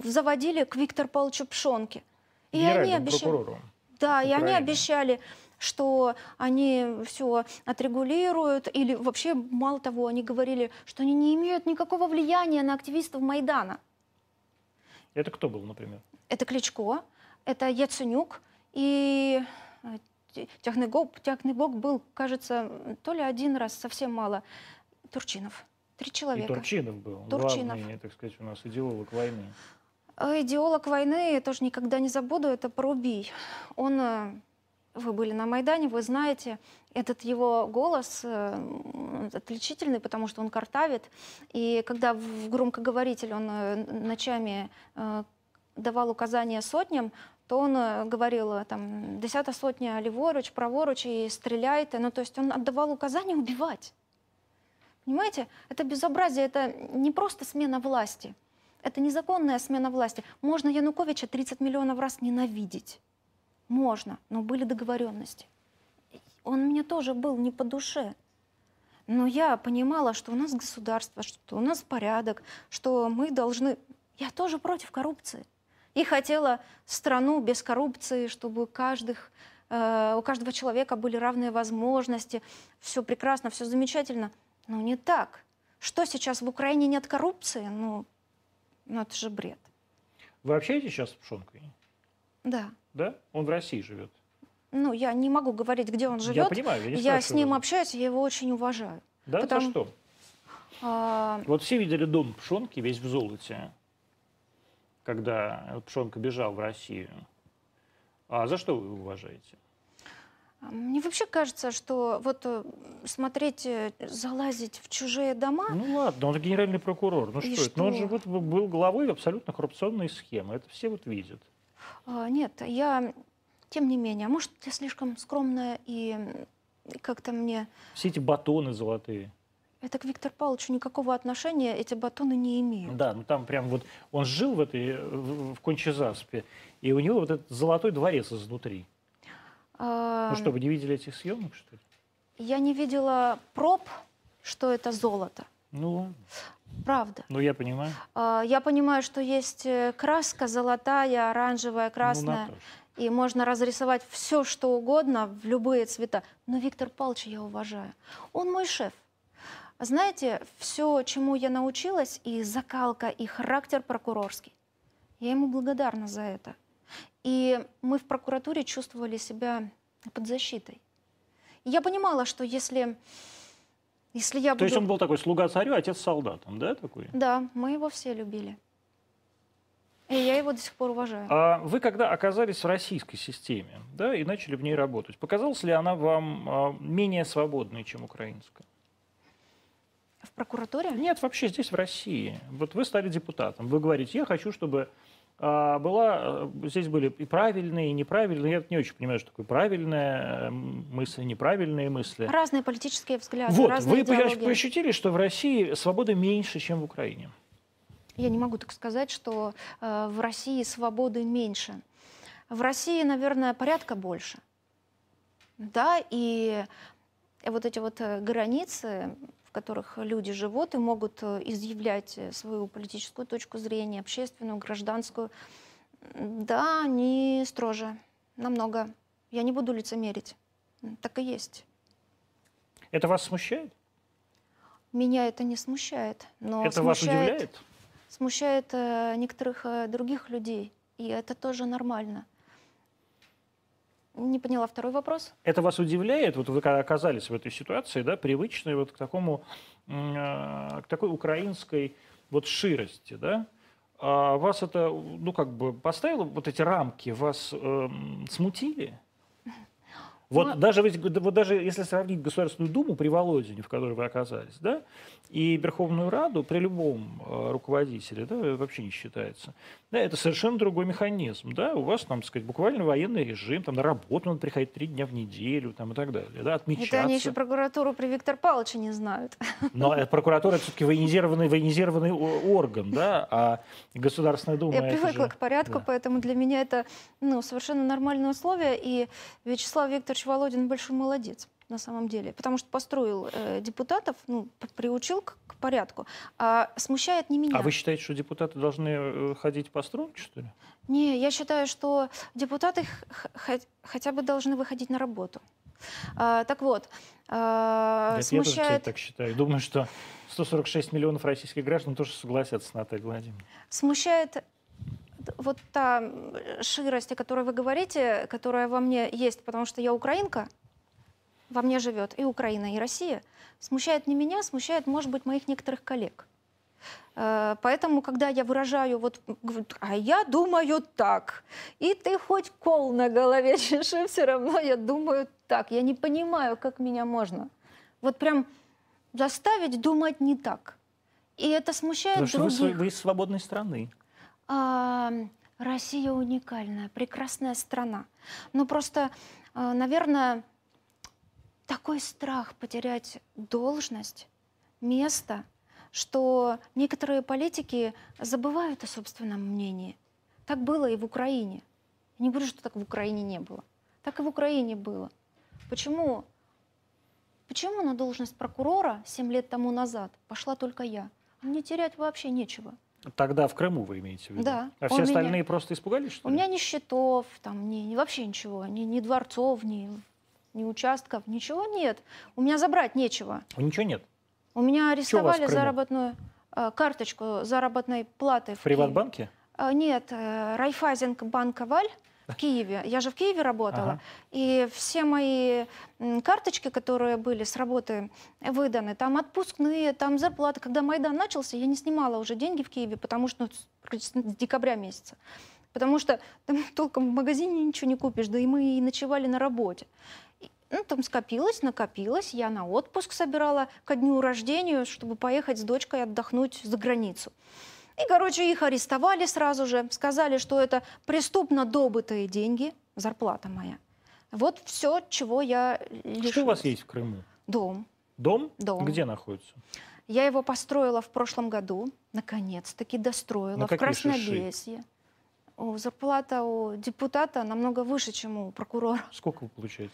заводили к Виктору Павловичу Пшонке. И они обещали... прокурору. Да, и они обещали, что они все отрегулируют, или вообще, мало того, они говорили, что они не имеют никакого влияния на активистов Майдана. Это кто был, например? Это Кличко, это Яценюк, и э, Т- Тягнебок, Тягнебок был, кажется, то ли один раз, совсем мало, Турчинов. Три И человека. Турчинов был. Турчинов. Главный, так сказать, у нас идеолог войны. А Идеолог войны, я тоже никогда не забуду, это Порубий. Он, э, вы были на Майдане, вы знаете, этот его голос э, отличительный, потому что он картавит. И когда в громкоговоритель он э, ночами давал указания сотням, то он говорил, там, десята сотня леворуч, праворуч и стреляйте. Ну, то есть он отдавал указания убивать. Понимаете, это безобразие, это не просто смена власти. Это незаконная смена власти. Можно Януковича 30 миллионов раз ненавидеть. Можно, но были договоренности. Он мне тоже был не по душе. Но я понимала, что у нас государство, что у нас порядок, что мы должны... Я тоже против коррупции. И хотела страну без коррупции, чтобы у, каждых, э, у каждого человека были равные возможности. Все прекрасно, все замечательно. Но не так. Что сейчас в Украине нет коррупции? Ну, ну это же бред. Вы общаетесь сейчас с Пшонкой? Да. Да? Он в России живет. Ну, я не могу говорить, где он Я живет. понимаю, я не Я с ним общаюсь, я его очень уважаю. Да, потому- за что? А, Вот все видели дом Пшонки весь в золоте, когда Пшонка бежал в Россию. А за что вы его уважаете? Мне вообще кажется, что вот э, смотреть, э, залазить в чужие дома, Ну ладно, он же генеральный прокурор. Ну И что, это? Ну, он что? же вот был главой абсолютно коррупционной схемы. Это все вот видят. а, нет, я, тем не менее, может, я слишком скромная и как-то мне... Все эти батоны золотые. Это к Виктору Павловичу никакого отношения эти батоны не имеют. Да, ну там прям вот он жил в этой в, в Кончезаспе, и у него вот этот золотой дворец изнутри. Ну что, вы не видели этих съемок, что ли? Я не видела проб, что это золото. Ну. Правда. Ну я понимаю. А, Я понимаю, что есть э, краска золотая, оранжевая, Ну, красная, Наташа. и можно разрисовать все, что угодно, в любые цвета. Но Виктор Павлович я уважаю. Он мой шеф. Знаете, все, чему я научилась, и закалка, и характер прокурорский, я ему благодарна за это. И мы в прокуратуре чувствовали себя под защитой. И я понимала, что если, если я То буду... есть он был такой слуга царю, отец солдатам, да, такой? Да, мы его все любили. И я его до сих пор уважаю. А вы когда оказались в российской системе, да, и начали в ней работать, показалась ли она вам а, менее свободной, чем украинская? В прокуратуре? Нет, вообще здесь, в России. Вот вы стали депутатом. Вы говорите, я хочу, чтобы была, а, здесь были и правильные, и неправильные. Я не очень понимаю, что такое правильная э, мысль, неправильные мысли. Разные политические взгляды, Вот, разные вы идеологии. ощутили, что в России свободы меньше, чем в Украине? Я не могу так сказать, что э, в России свободы меньше. В России, наверное, порядка больше. Да, и вот эти вот э, границы, в которых люди живут и могут э, изъявлять э, свою политическую точку зрения, общественную, гражданскую, да, они строже, намного. Я не буду лицемерить. Так и есть. Это вас смущает? Меня это не смущает, но это вас смущает, удивляет? смущает э, некоторых других людей, и это тоже нормально. Не поняла второй вопрос. Это вас удивляет? Вот вы когда оказались в этой ситуации, да, привычной вот к такому, э, к такой украинской вот ширости, да? А вас это, ну, как бы поставило вот эти рамки, вас эм, смутили? Вот, Но... даже, вот даже если сравнить Государственную Думу при Володине, в которой вы оказались, да, и Верховную Раду при любом э, руководителе, да, вообще не считается. Да, это совершенно другой механизм. Да, у вас там, так сказать, буквально военный режим, там на работу надо приходить три дня в неделю там, и так далее. Да, отмечаться. Это они еще прокуратуру при Виктор Павловиче не знают. (laughs) Но прокуратура это все-таки военизированный, военизированный орган, да, а Государственная Дума... Я привыкла же... к порядку, да. поэтому для меня это ну, совершенно нормальные условия, и Вячеслав Викторович Володин большой молодец на самом деле, потому что построил э, депутатов, ну, приучил к, к порядку. А смущает не меня. А вы считаете, что депутаты должны э, ходить по струнке, что ли? Не, я считаю, что депутаты хотя бы должны выходить на работу. А, так вот, а, Нет, смущает... Я тоже, так считаю. Думаю, что 146 миллионов российских граждан тоже согласятся с Натальей Владимировной. Смущает вот та ширость, о которой вы говорите, которая во мне есть, потому что я украинка, во мне живет и Украина, и Россия, смущает не меня, смущает, может быть, моих некоторых коллег. Э, поэтому, когда я выражаю, вот, а я думаю так, и ты хоть кол на голове чеши, все равно я думаю так. Я не понимаю, как меня можно. Вот прям заставить думать не так. И это смущает Потому других. Что вы, вы из свободной страны. А, Россия уникальная, прекрасная страна. Но просто, а, наверное, такой страх потерять должность, место, что некоторые политики забывают о собственном мнении. Так было и в Украине. Я не говорю, что так в Украине не было. Так и в Украине было. Почему? Почему на должность прокурора 7 лет тому назад пошла только я? Мне терять вообще нечего. Тогда в Крыму вы имеете в виду? Да. А все остальные меня... просто испугались, что ли? У меня ни счетов, там, ни, ни вообще ничего, ни, ни дворцов, ни ни участков, ничего нет. У меня забрать нечего. А ничего нет? У меня арестовали заработную э, карточку заработной платы. В, в Приватбанке? Э, нет, э, Райфайзинг банк Валь в Киеве. Я же в Киеве работала. Ага. И все мои карточки, которые были с работы выданы, там отпускные, там зарплаты. Когда Майдан начался, я не снимала уже деньги в Киеве, потому что ну, с декабря месяца. Потому что там (laughs) толком в магазине ничего не купишь, да и мы и ночевали на работе. Ну, там скопилось, накопилось. Я на отпуск собирала ко дню рождения, чтобы поехать с дочкой отдохнуть за границу. И, короче, их арестовали сразу же. Сказали, что это преступно добытые деньги, зарплата моя. Вот все, чего я лишилась. Что у вас есть в Крыму? Дом. Дом? Дом. Где находится? Я его построила в прошлом году. Наконец-таки достроила. На в Краснобесье. Зарплата у депутата намного выше, чем у прокурора. Сколько вы получаете?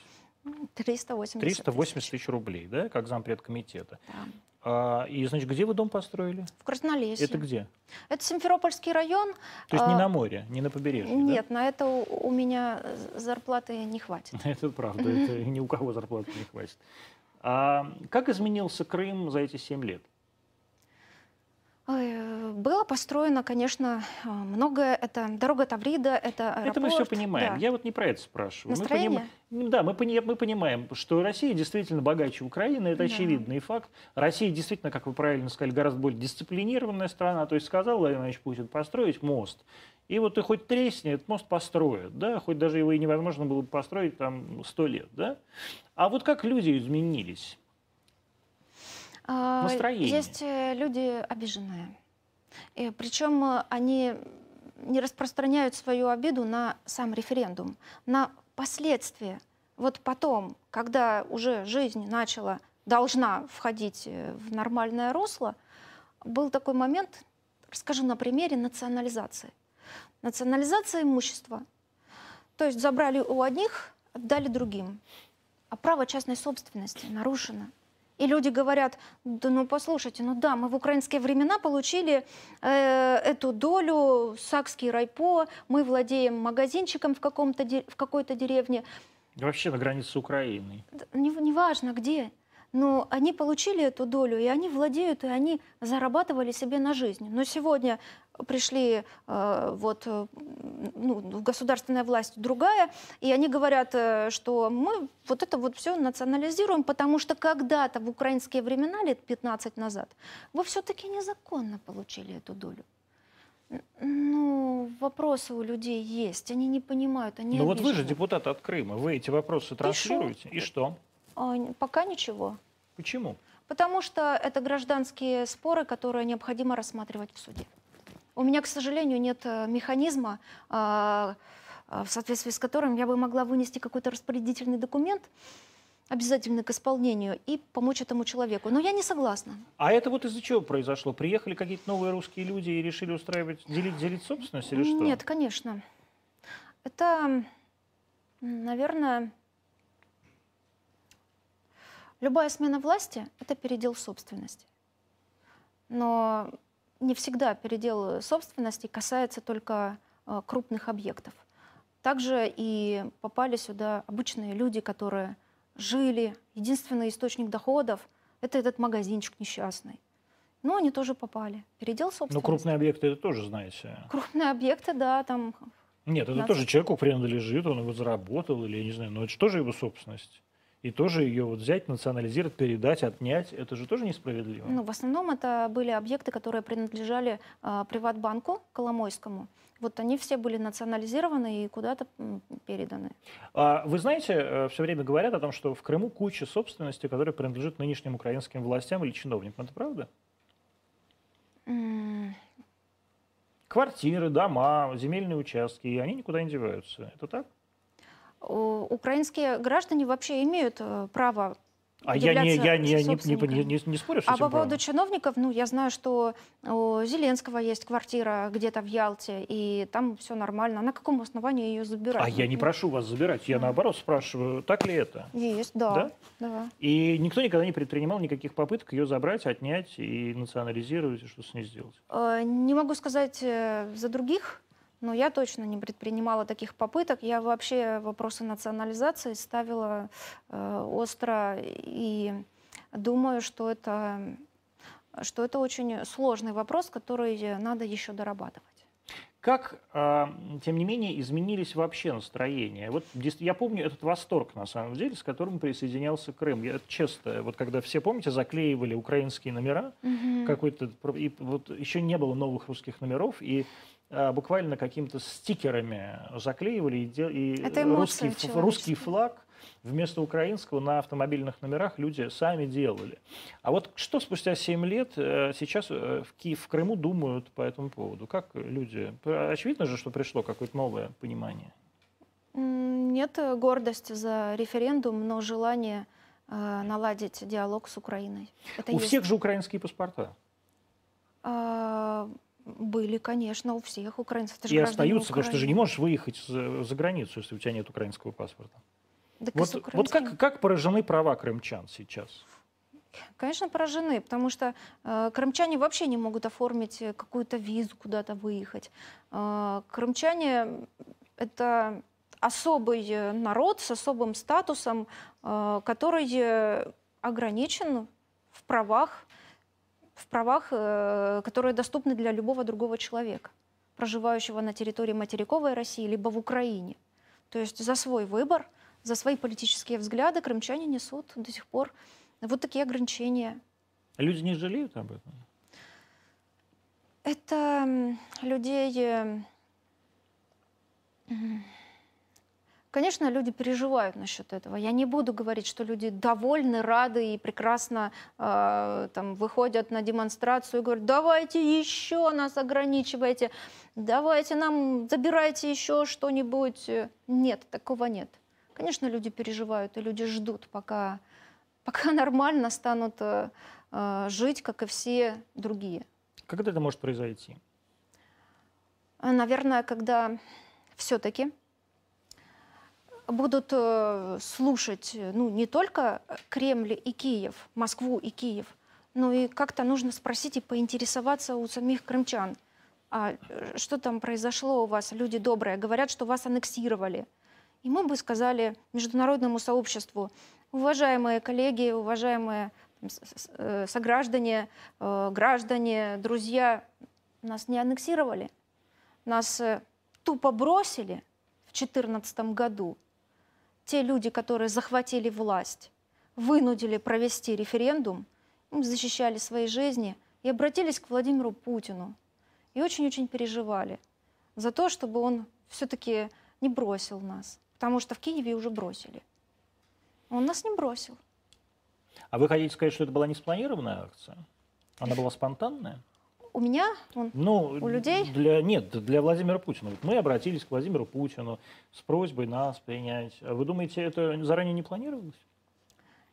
380 380 тысяч рублей, да, как зампред комитета. Да. А, и, значит, где вы дом построили? В Краснолесье. Это где? Это Симферопольский район. То есть а, не на море, не на побережье, Нет, да? на это у, у меня зарплаты не хватит. (laughs) Это правда, это ни у кого зарплаты не хватит. А как изменился Крым за эти 7 лет? Было построено, конечно, а, многое. Это дорога Таврида, это аэропорт. Это мы все понимаем. Да. Я вот не про это спрашиваю. Настроение? Мы поним... Да, мы, пони... мы понимаем, что Россия действительно богаче Украины, это да. очевидный факт. Россия действительно, как вы правильно сказали, гораздо более дисциплинированная страна. То есть сказал Владимир Владимирович Путин построить мост. И вот ты хоть тресни, этот мост построят, да, хоть даже его и невозможно было бы построить там сто лет, да. А вот как люди изменились? А, Настроение. Есть э, люди обиженные. И причем э, они не распространяют свою обиду на сам референдум, на последствия. Вот потом, когда уже жизнь начала, должна входить э, в нормальное русло, был такой момент, расскажу на примере национализации. Национализация имущества. То есть забрали у одних, отдали другим. А право частной собственности нарушено. И люди говорят, да ну послушайте, ну да, мы в украинские времена получили э, эту долю, Сакский райпо, мы владеем магазинчиком в, каком-то, в какой-то деревне. Вообще на границе Украины. Неважно не, не где. Но они получили эту долю, и они владеют, и они зарабатывали себе на жизнь. Но сегодня пришли э, вот, э, ну, государственная власть другая, и они говорят, э, что мы вот это вот все национализируем, потому что когда-то в украинские времена, лет 15 назад, вы все-таки незаконно получили эту долю. Ну, вопросы у людей есть, они не понимают, они Ну вот вы же обижены. депутат от Крыма, вы эти вопросы транслируете, и что? А, н- Пока ничего. Почему? Потому что это гражданские споры, которые необходимо рассматривать в суде. У меня, к сожалению, нет э, механизма, а, а, в соответствии с которым я бы могла вынести какой-то распорядительный документ, обязательный к исполнению, и помочь этому человеку. Но я не согласна. А это вот из-за чего произошло? Приехали какие-то новые русские люди и решили устраивать, делить, делить собственность или что? Нет, конечно. Это, наверное, любая смена власти – это передел собственности. Но не всегда передел собственности касается только э, крупных объектов. Также и попали сюда обычные люди, которые жили. Единственный источник доходов – это этот магазинчик несчастный. Но они тоже попали. Передел собственности. Ну, крупные объекты, это тоже знаете. Крупные объекты, да, там Нет, это Нас- тоже человеку принадлежит, он его заработал, или я не знаю, но это же тоже его собственность. И тоже ее вот взять, национализировать, передать, отнять, это же тоже несправедливо. Ну, в основном это были объекты, которые принадлежали а, Приватбанку Коломойскому. Вот они все были национализированы и куда-то переданы. А вы знаете, все время говорят о том, что в Крыму куча собственности, которая принадлежит нынешним украинским властям или чиновникам. Это правда? Квартиры, дома, земельные участки, они никуда не деваются. Это так? Украинские граждане вообще имеют э, право А я не, я не, не, не, не, не- спорю с А по поводу чиновников, ну, я знаю, что у Зеленского есть квартира где-то в Ялте, и там все нормально. На каком основании ее забирать? А я не Ну, прошу вас забирать, я Да. наоборот спрашиваю, так ли это? Есть, да. Да? да. И никто никогда не предпринимал никаких попыток ее забрать, отнять и национализировать, и что с ней сделать. Э, Не могу сказать э, за других, но я точно не предпринимала таких попыток. Я вообще вопросы национализации ставила э, остро и думаю, что это, что это очень сложный вопрос, который надо еще дорабатывать. Как, а, тем не менее, изменились вообще настроения? Вот я помню этот восторг, на самом деле, с которым присоединялся Крым. Я это честно, вот когда все, помните, заклеивали украинские номера, какой-то, про- и вот еще не было новых русских номеров, и буквально какими-то стикерами заклеивали, и, де- и русский, русский флаг вместо украинского на автомобильных номерах люди сами делали. А вот что спустя 7 лет э, сейчас э, в, Киев, в Крыму думают по этому поводу? Как люди? Очевидно же, что пришло какое-то новое понимание. Нет э, гордости за референдум, но желание э, наладить диалог с Украиной. Это У есть. всех же украинские паспорта. Были, конечно, у всех украинцев. Это И остаются, потому что ты же не можешь выехать за, за границу, если у тебя нет украинского паспорта. Так Вот, вот как, как поражены права крымчан сейчас? Конечно, поражены, потому что э, крымчане вообще не могут оформить э, какую-то визу, куда-то выехать. Э, крымчане — это особый э, народ с особым статусом, э, который э, ограничен в правах, в правах, э, которые доступны для любого другого человека, проживающего на территории материковой России либо в Украине. То есть за свой выбор, за свои политические взгляды крымчане несут до сих пор вот такие ограничения. Люди не жалеют об этом? Это людей... э, Конечно, люди переживают насчет этого. Я не буду говорить, что люди довольны, рады и прекрасно э, там, выходят на демонстрацию и говорят, давайте еще нас ограничивайте, давайте нам, забирайте еще что-нибудь. Нет, такого нет. Конечно, люди переживают, и люди ждут, пока, пока нормально станут э, э, жить, как и все другие. Когда это может произойти? А, Наверное, когда все-таки будут э, слушать э, ну, не только Кремль и Киев, Москву и Киев, но и как-то нужно спросить и поинтересоваться у самих крымчан. А э, что там произошло у вас, люди добрые? Говорят, что вас аннексировали. И мы бы сказали международному сообществу, уважаемые коллеги, уважаемые э, сограждане, э, граждане, друзья, нас не аннексировали. Нас э, тупо бросили в 2014 году. Те люди, которые захватили власть, вынудили провести референдум, защищали свои жизни и обратились к Владимиру Путину. и очень-очень переживали за то, чтобы он все-таки не бросил нас. Потому что в Киеве уже бросили. Он нас не бросил. А вы хотите сказать, что это была не спланированная акция? Она была спонтанная? У меня? Он, ну, у людей? Для, нет, для Владимира Путина. Вот мы обратились к Владимиру Путину с просьбой нас принять. А вы думаете, это заранее не планировалось?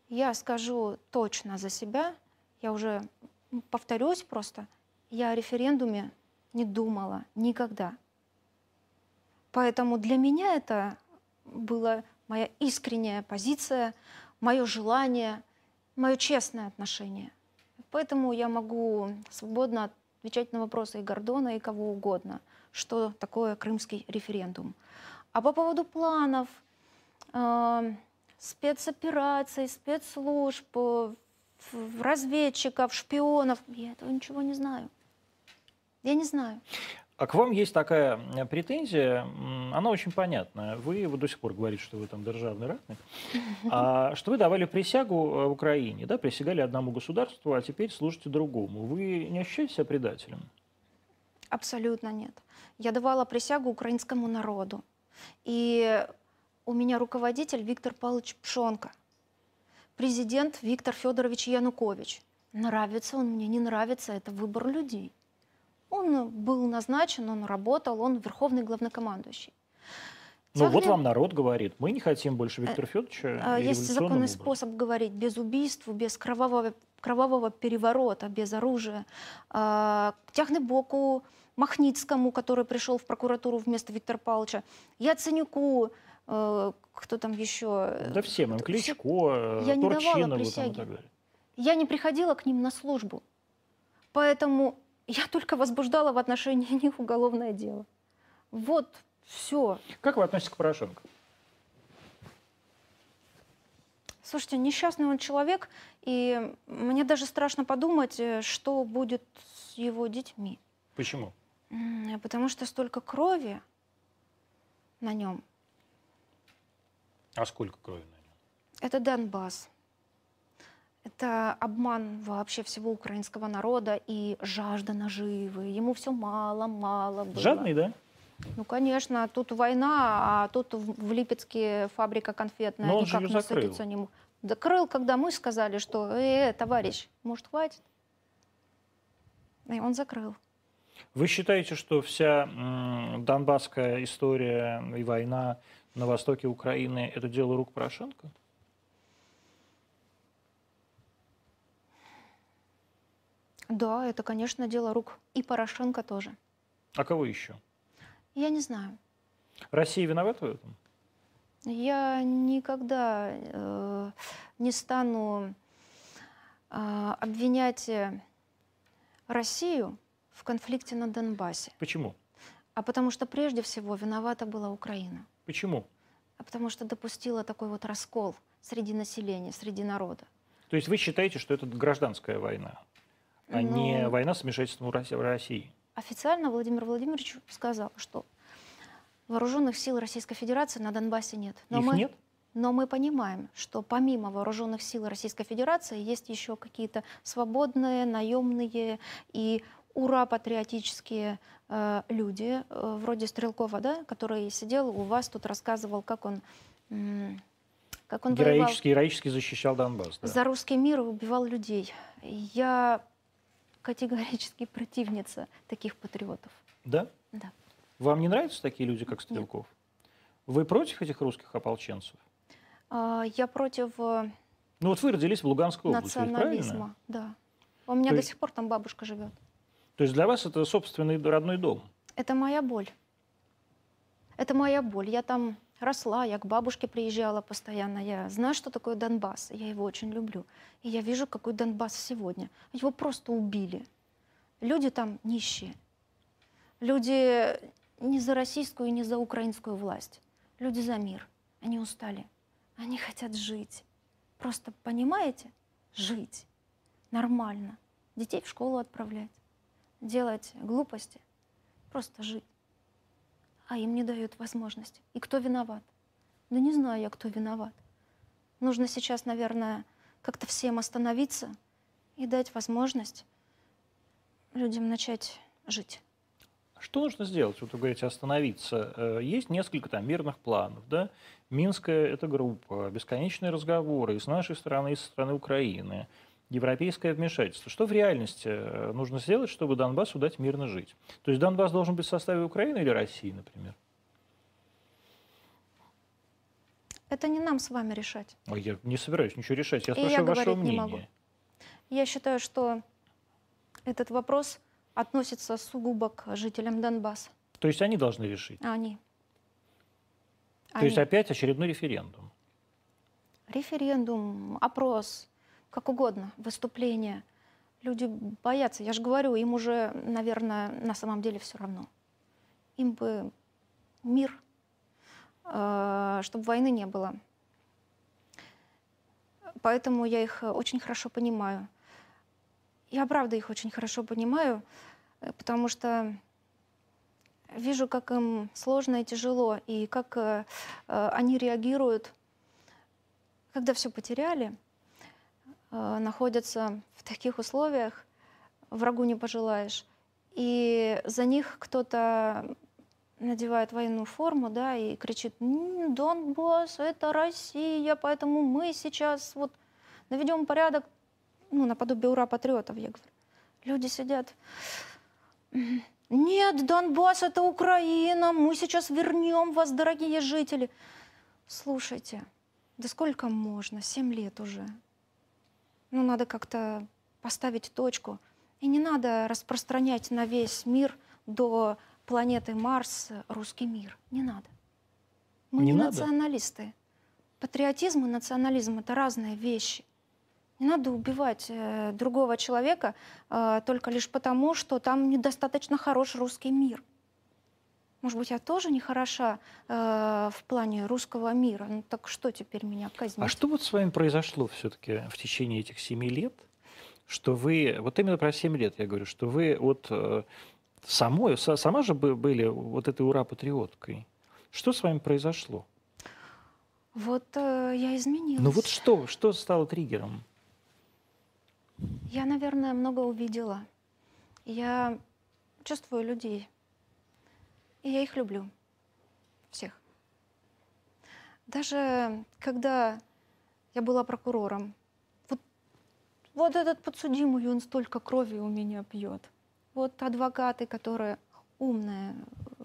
Я скажу точно за себя. Я уже повторюсь просто. Я о референдуме не думала никогда. Поэтому для меня это была моя искренняя позиция, мое желание, мое честное отношение. Поэтому я могу свободно отвечать на вопросы и Гордона, и кого угодно, что такое крымский референдум. А по поводу планов, э, спецопераций, спецслужб, разведчиков, шпионов, я этого ничего не знаю. Я не знаю. А к вам есть такая претензия, она очень понятная. Вы, вы до сих пор говорите, что вы там державный ратник, а, (laughs) что вы давали присягу в Украине, да, присягали одному государству, а теперь служите другому. Вы не ощущаете себя предателем? Абсолютно нет. Я давала присягу украинскому народу. И у меня руководитель Виктор Павлович Пшонко, президент Виктор Федорович Янукович. Нравится он мне, не нравится, это выбор людей. Он был назначен, он работал, он верховный главнокомандующий. Ну вот вам народ говорит, мы не хотим больше Виктора Федоровича. Э, есть законный выбор. способ говорить без убийств, без кровавого, кровавого переворота, без оружия. К Тяхнебоку, Махницкому, который пришел в прокуратуру вместо Виктора Павловича, Яценюку, э, кто там еще? Да всем им, Кличко, Я не давала присяги. Я не приходила к ним на службу. Поэтому я только возбуждала в отношении (laughs) них уголовное дело. Вот все. Как вы относитесь к Порошенко? Слушайте, несчастный он человек, и мне даже страшно подумать, э, что будет с его детьми. Почему? Потому что столько крови на нем. А сколько крови на нем? Это Донбасс. Это обман вообще всего украинского народа и жажда наживы. Ему все мало-мало было. Жадный, да? Ну, конечно. Тут война, а тут в Липецке фабрика конфетная. Но он никак же не садится не Закрыл, когда мы сказали, что, э, э, товарищ, может, хватит? И он закрыл. Вы считаете, что вся донбасская история и война на востоке Украины – это дело рук Порошенко? Да, это, конечно, дело рук и Порошенко тоже. А кого еще? Я не знаю. Россия виновата в этом? Я никогда э, не стану э, обвинять Россию в конфликте на Донбассе. Почему? А потому что прежде всего виновата была Украина. Почему? А потому что допустила такой вот раскол среди населения, среди народа. То есть вы считаете, что это гражданская война? А Но... не ну, война с вмешательством в России. Официально Владимир Владимирович сказал, что вооруженных сил Российской Федерации на Донбассе нет. Но Их мы, нет? Но мы понимаем, что помимо вооруженных сил Российской Федерации есть еще какие-то свободные, наемные и ура-патриотические э, люди, э, вроде Стрелкова, да, который сидел у вас тут рассказывал, как он, э, как он героически, воевал, героически защищал Донбасс. Да. За русский мир убивал людей. Я категорически противница таких патриотов. Да? Да. Вам не нравятся такие люди, как Стрелков? Нет. Вы против этих русских ополченцев? А, я против... Э, ну вот вы родились в Луганской области, Национализма, да. У меня То до сих пор там бабушка живет. То есть для вас это собственный родной дом? Это моя боль. Это моя боль. Я там росла, я к бабушке приезжала постоянно, я знаю, что такое Донбасс, я его очень люблю. И я вижу, какой Донбасс сегодня. Его просто убили. Люди там нищие. Люди не за российскую и не за украинскую власть. Люди за мир. Они устали. Они хотят жить. Просто, понимаете, жить. Нормально. Детей в школу отправлять. Делать глупости. Просто жить а им не дают возможности. И кто виноват? Да не знаю я, кто виноват. Нужно сейчас, наверное, как-то всем остановиться и дать возможность людям начать жить. Что нужно сделать? Вот вы говорите, остановиться. Э, есть несколько там мирных планов, да? Минская – это группа, бесконечные разговоры и с нашей стороны, и со стороны Украины, европейское вмешательство. Что в реальности э, нужно сделать, чтобы Донбассу дать мирно жить? То есть Донбасс должен быть в составе Украины или России, например? Это не нам с вами решать. А я не собираюсь ничего решать. Я спрашиваю я вашего мнения. Не могу. Я считаю, что этот вопрос относится сугубо к жителям Донбасса. То есть они должны решить? Они. То они. есть опять очередной референдум? Референдум, опрос, как угодно, выступление. Люди боятся. Я же говорю, им уже, наверное, на самом деле все равно. Им бы мир, э, чтобы войны не было. Поэтому я их очень хорошо понимаю. Я правда их очень хорошо понимаю, э, потому что вижу, как им сложно и тяжело, и как э, они реагируют, когда все потеряли, находятся в таких условиях, врагу не пожелаешь. И за них кто-то надевает военную форму, да, и кричит, Донбасс, это Россия, поэтому мы сейчас вот наведем порядок, ну, наподобие ура патриотов, я говорю. Люди сидят, нет, Донбасс это Украина, мы сейчас вернем вас, дорогие жители. Слушайте, да сколько можно, семь лет уже. Ну, надо как-то поставить точку. И не надо распространять на весь мир до планеты Марс русский мир. Не надо. Мы не, не надо? националисты. Патриотизм и национализм это разные вещи. Не надо убивать э, другого человека э, только лишь потому, что там недостаточно хорош русский мир. Может быть, я тоже не хороша э, в плане русского мира. Ну так что теперь меня казнить? А что вот с вами произошло все-таки в течение этих семи лет, что вы, вот именно про семь лет я говорю, что вы вот э, самой, сама же были вот этой ура-патриоткой. Что с вами произошло? Вот э, я изменилась. Ну вот что, что стало триггером? Я, наверное, много увидела. Я чувствую людей. И я их люблю. Всех. Даже когда я была прокурором, вот, вот этот подсудимый, он столько крови у меня пьет. Вот адвокаты, которые умные,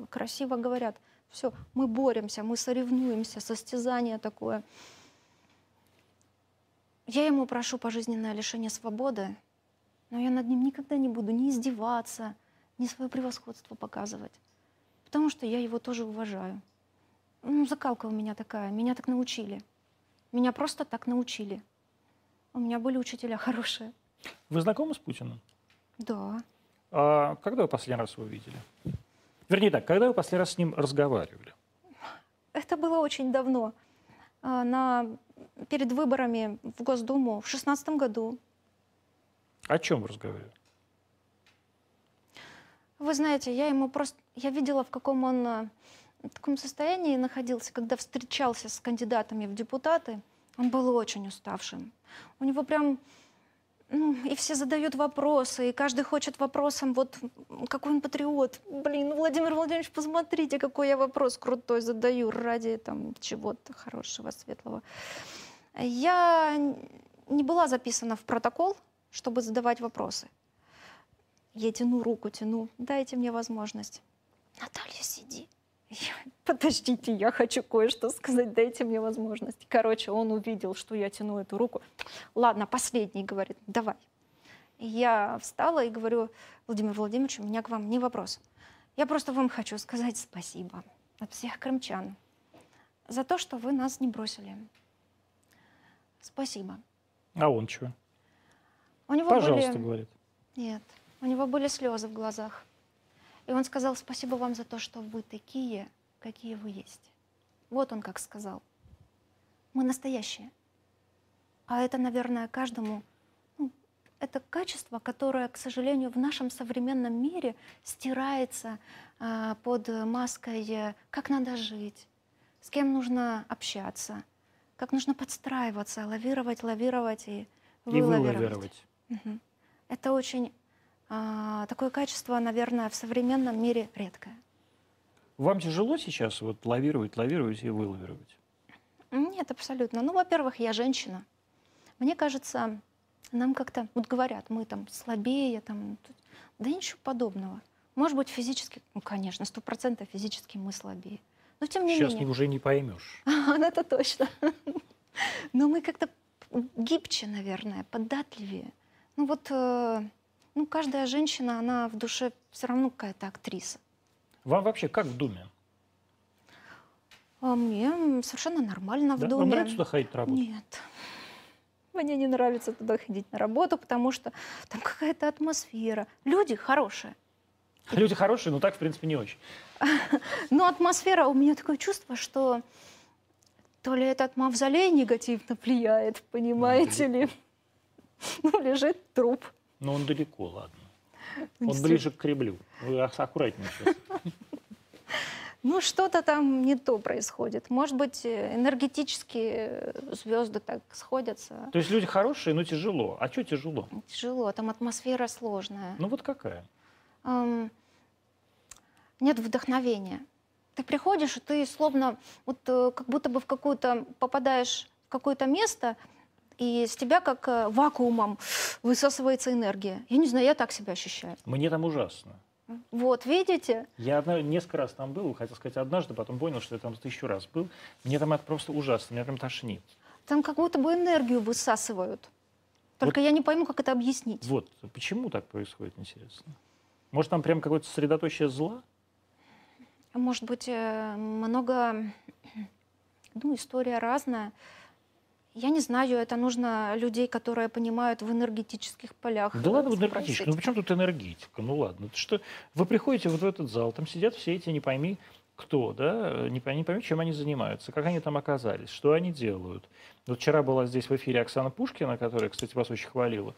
красиво говорят, все, мы боремся, мы соревнуемся, состязание такое – я ему прошу пожизненное лишение свободы, но я над ним никогда не буду ни издеваться, ни свое превосходство показывать, потому что я его тоже уважаю. Ну, закалка у меня такая, меня так научили. Меня просто так научили. У меня были учителя (laughs) хорошие. Вы знакомы с Путиным? Да. А когда вы последний раз его видели? Вернее так, когда вы последний раз с ним разговаривали? Это было очень давно. А, на перед выборами в Госдуму в шестнадцатом году. О чем разговаривали? Вы знаете, я ему просто... Я видела, в каком он э, в таком состоянии находился, когда встречался с кандидатами в депутаты. Он был очень уставшим. У него прям ну, и все задают вопросы, и каждый хочет вопросом, вот, какой он патриот. Блин, ну, Владимир Владимирович, посмотрите, какой я вопрос крутой задаю ради там чего-то хорошего, светлого. Я не была записана в протокол, чтобы задавать вопросы. Я тяну руку, тяну, дайте мне возможность. Наталья, сиди. Подождите, я хочу кое-что сказать, дайте мне возможность. Короче, он увидел, что я тяну эту руку. Ладно, последний, говорит, давай. Я встала и говорю, Владимир Владимирович, у меня к вам не вопрос. Я просто вам хочу сказать спасибо от всех крымчан за то, что вы нас не бросили. Спасибо. А он чего? У него Пожалуйста, были... говорит. Нет, у него были слезы в глазах. И он сказал, спасибо вам за то, что вы такие, какие вы есть. Вот он как сказал. Мы настоящие. А это, наверное, каждому ну, это качество, которое, к сожалению, в нашем современном мире стирается э, под маской «как надо жить», «с кем нужно общаться», «как нужно подстраиваться», лавировать, лавировать и вылавировать. И вылавировать. Угу. Это очень А, такое качество, наверное, в современном мире редкое. Вам тяжело сейчас вот лавировать, лавировать и вылавировать? Нет, абсолютно. Ну, во-первых, я женщина. Мне кажется, нам как-то, вот говорят, мы там слабее, там, да ничего подобного. Может быть, физически, ну, конечно, сто процентов физически мы слабее. Но тем не Сейчас менее. уже не поймешь. (laughs) Это точно. (laughs) Но мы как-то гибче, наверное, податливее. Ну вот, э, ну каждая женщина, она в душе все равно какая-то актриса. Вам вообще как в Думе? А мне совершенно нормально в Да? Думе. Вам нравится туда ходить на работу? Нет. Мне не нравится туда ходить на работу, потому что там какая-то атмосфера. Люди хорошие. (laughs) Люди хорошие, но так, в принципе, не очень. (laughs) Но атмосфера, у меня такое чувство, что то ли этот мавзолей негативно влияет, понимаете ли. (laughs) Ну, лежит труп. Но он далеко, ладно. (laughs) Он ближе к Кремлю. Вы ак- аккуратнее сейчас. Ну, что-то там не то происходит. Может быть, э, энергетические э, звезды так сходятся. То есть люди хорошие, но тяжело. А что тяжело? Тяжело, там атмосфера сложная. Ну вот какая? Ам, нет вдохновения. Ты приходишь, и ты словно, вот э, как будто бы в какую-то, попадаешь в какое-то место, и с тебя как э, вакуумом высасывается энергия. Я не знаю, я так себя ощущаю. Мне там ужасно. Вот, видите? Я одна- несколько раз там был, хотел сказать однажды, потом понял, что я там тысячу раз был. Мне там это просто ужасно, меня прям тошнит. Там как будто бы энергию высасывают. Только я не пойму, как это объяснить. Вот, почему так происходит, интересно? Может, там прям какое-то сосредоточие зла? Может быть, э, много... Ну, история разная. Я не знаю, это нужно людей, которые понимают в энергетических полях. Да э, ладно, вот энергетически. Ну почему тут энергетика? Ну ладно. Это что? Вы приходите вот в этот зал, там сидят все эти не пойми кто, да, не пойми, не пойми, чем они занимаются, как они там оказались, что они делают. Вот вчера была здесь в эфире Оксана Пушкина, которая, кстати, вас очень хвалила.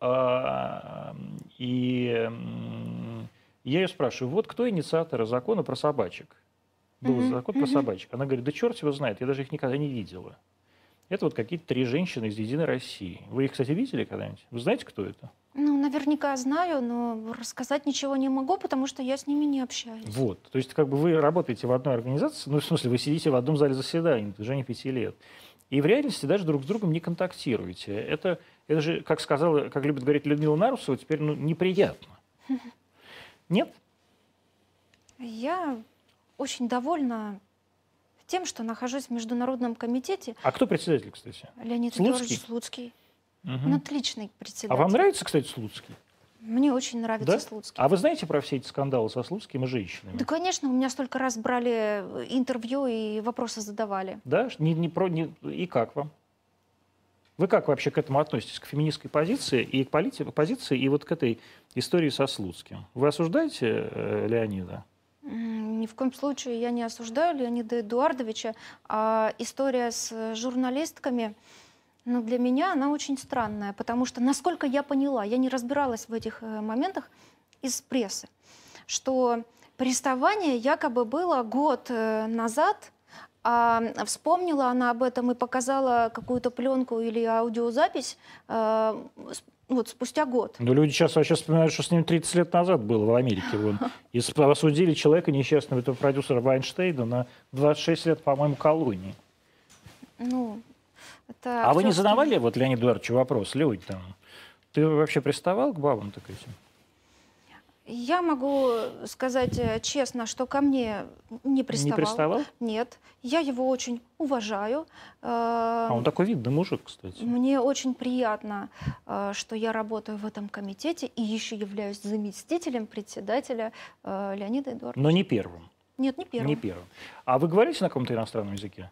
А, И я ее спрашиваю, вот кто инициатор закона про собачек? Был закон про собачек. Она говорит, да черт его знает, я даже их никогда не видела. Это вот какие-то три женщины из «Единой России». Вы их, кстати, видели когда-нибудь? Вы знаете, кто это? Ну, наверняка знаю, но рассказать ничего не могу, потому что я с ними не общаюсь. Вот. То есть, как бы вы работаете в одной организации, ну, в смысле, вы сидите в одном зале заседаний на протяжении пяти лет. И в реальности даже друг с другом не контактируете. Это, это же, как сказала, как любит говорить Людмила Нарусова, теперь ну, неприятно. (laughs) Нет? Я очень довольна тем, что нахожусь в Международном комитете. А кто председатель, кстати? Леонид Слуцкий? Эдуардович Слуцкий. Мгм. Он отличный председатель. А вам нравится, кстати, Слуцкий? Мне очень нравится Да? Слуцкий. А вы знаете про все эти скандалы со Слуцким и женщинами? Да, конечно, у меня столько раз брали э, интервью и вопросы задавали. Да? Не, не про, не- и как вам? Вы как вообще к этому относитесь? К феминистской позиции и к полити- позиции, и вот к этой истории со Слуцким? Вы осуждаете э, Леонида? Ни в коем случае я не осуждаю Леонида Эдуардовича. А история с э, журналистками, ну, для меня она очень странная, потому что, насколько я поняла, я не разбиралась в этих э, моментах из прессы, что приставание якобы было год э, назад, а вспомнила она об этом и показала какую-то пленку или аудиозапись э, вот спустя год. Но люди сейчас вообще вспоминают, что с ним 30 лет назад было в Америке. Вон. (laughs) И осудили человека несчастного, этого продюсера Вайнштейна, на 26 лет, по-моему, колонии. Ну, это А вы не задавали вот Леониду Эдуардовичу вопрос, Леонид, там, ты вообще приставал к бабам так этим? Я могу сказать э, честно, что ко мне не приставал. Не приставал? Нет, я его очень уважаю. А он Э, такой видный мужик, кстати. Мне очень приятно, э, что я работаю в этом комитете и еще являюсь заместителем председателя э, Леонида Эдуардовича. Но не первым. Нет, не первым. Не первым. А вы говорите на каком-то иностранном языке?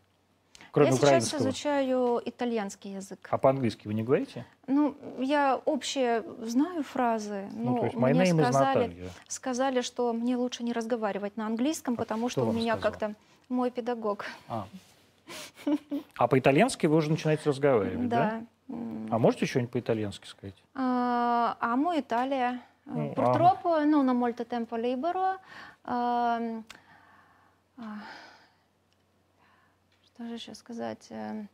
Кроме я сейчас украинского. изучаю итальянский язык. А по-английски вы не говорите? Ну, я общие знаю фразы, но ну, то есть мне сказали, сказали, что мне лучше не разговаривать на английском, А потому что у меня как-то мой педагог. А. А по-итальянски вы уже начинаете разговаривать, да? Да. А можете что-нибудь по-итальянски сказать? А, Amo Italia. Ну, Purtroppo non ho molto tempo libero. Ам, а, Что же еще сказать? Э,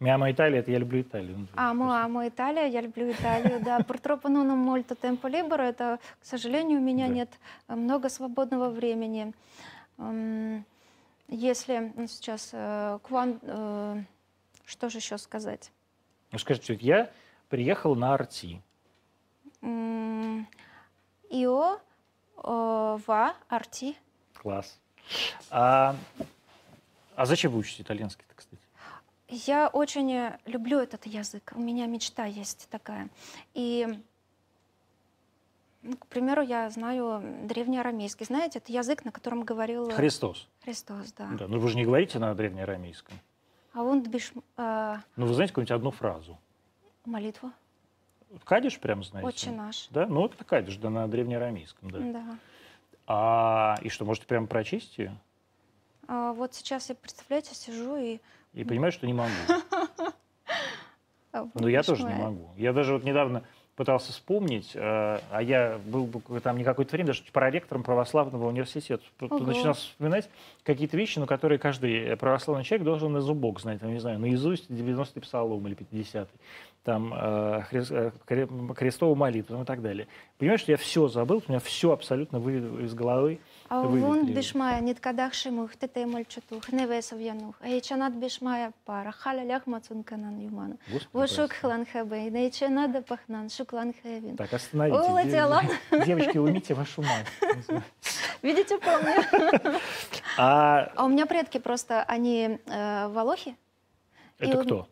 Миама Италия, это я люблю Италию. Ну, Амо, просто- амо Италия, я люблю Италию, да. Ho molto tempo libero, это, к сожалению, у меня Да. нет э, много свободного времени. М, Если ну, сейчас, э, кван- э, что же еще сказать? Ну, скажите, я приехал на Арти. Э, va arti. Класс. А, а зачем вы учите итальянский-то, кстати? Я очень э, люблю этот язык. У меня мечта есть такая. И, ну, к примеру, я знаю древнеарамейский. Знаете, это язык, на котором говорил э, Христос. Христос, да. Да. Ну вы же не говорите на древнеарамейском. А он биш, э, Ну вы знаете какую-нибудь одну фразу? молитву. Кадиш прям знаете? Отче наш. Да, ну это кадиш, да, на древнеарамейском, да. Да. А, и что, можете прямо прочесть ее? А вот сейчас я, представляете, сижу и... И понимаю, что не могу. (laughs) а, Ну, я тоже не могу. Я даже вот недавно пытался вспомнить, э, а я был бы там не какое-то время даже проректором православного университета. Ого. начинал вспоминать какие-то вещи, ну, которые каждый православный человек должен на зубок знать, там, не знаю, наизусть 90-й псалом или 50-й, там, э, э, кре- крестовую молитву и так далее. Понимаешь, что я все забыл, у меня все абсолютно вылетело из головы. А вон бишмая, нет кадах шимух, тете мальчатух, невесов янух. А ячанат бишмая пара, халя лях мацунканан юмана. Вот шук хлан хэбэй, нейче надо пахнан, шуклан хэвин. Так. Улетела. Дев- Девочки, уймите вашу мать. Видите, помню. А А у меня предки просто, они э, волохи. И это он- кто?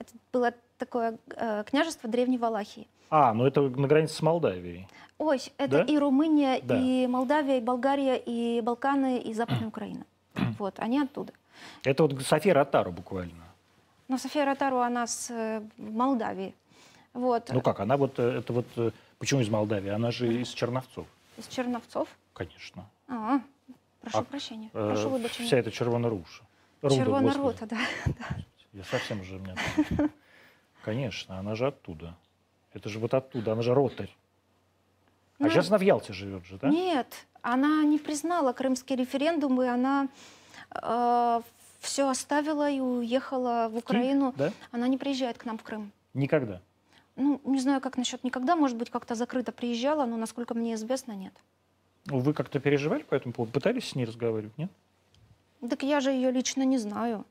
Это было такое э, княжество Древней Валахии. А, ну это на границе с Молдавией. Ой, это Да? и Румыния, Да. и Молдавия, и Болгария, и Балканы, и Западная Украина. (clears throat) Вот, они оттуда. Это вот София Ротару буквально. Но София Ротару, она с э, Молдавии. Вот, Ну как, она вот, э, это вот, э, почему из Молдавии? Она же из Черновцов, из Черновцов. конечно. А, прошу А, прощения, Э, прошу вибачення. Вся эта Червона господи. рута, (laughs) да. Я совсем уже меня... (laughs) Конечно, она же оттуда. Это же вот оттуда, она же ротарь. А Ну, сейчас она в Ялте живет же, да? Нет, она не признала крымский референдум, и она все оставила и уехала в Киев, Украину. Да? Она не приезжает к нам в Крым. Никогда. Ну, не знаю, как насчет никогда, может быть, как-то закрыто приезжала, но, насколько мне известно, нет. Ну, Вы как-то переживали по этому поводу? Пытались с ней разговаривать, нет? Так я же ее лично не знаю.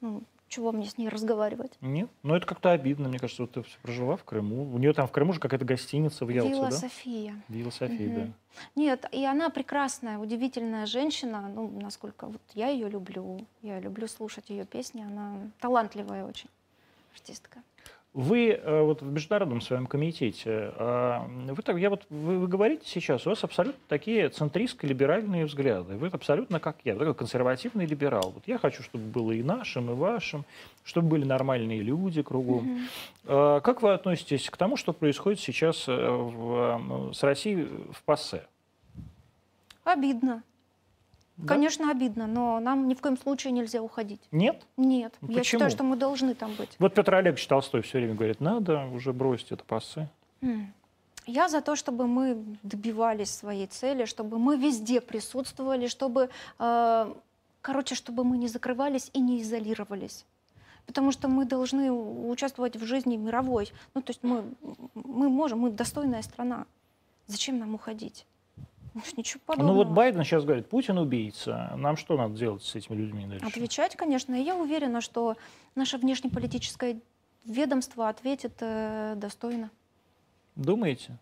Ну, чего мне с ней разговаривать? Нет? Ну, это как-то обидно, мне кажется, вот ты прожила в Крыму. У нее там в Крыму же какая-то гостиница в Ялте, Вилла да? София. Вилла София, Мгм. да. Нет, и она прекрасная, удивительная женщина. Ну, насколько вот я ее люблю. Я люблю слушать ее песни. Она талантливая очень артистка. Вы э, вот в международном своем комитете, э, вы, так, я вот, вы, вы говорите сейчас, у вас абсолютно такие центристско-либеральные взгляды. Вы абсолютно как я, вы такой консервативный либерал. Вот я хочу, чтобы было и нашим, и вашим, чтобы были нормальные люди кругом. Э, Как вы относитесь к тому, что происходит сейчас в, с Россией в ПАСЕ? Обидно. Да? Конечно, обидно, но нам ни в коем случае нельзя уходить. Нет? Нет, Ну, я почему? считаю, что мы должны там быть. Вот Петр Олегович Толстой все время говорит, надо уже бросить это ПАСЕ. М. Я за то, чтобы мы добивались своей цели, чтобы мы везде присутствовали, чтобы, э, короче, чтобы мы не закрывались и не изолировались. Потому что мы должны участвовать в жизни мировой. Ну, то есть мы, мы можем, мы достойная страна. Зачем нам уходить? Ну, Ничего Ну подобного. вот Байден сейчас говорит, Путин убийца. Нам что надо делать с этими людьми дальше? Отвечать, конечно. И я уверена, что наше внешнеполитическое ведомство ответит э, достойно. Думаете?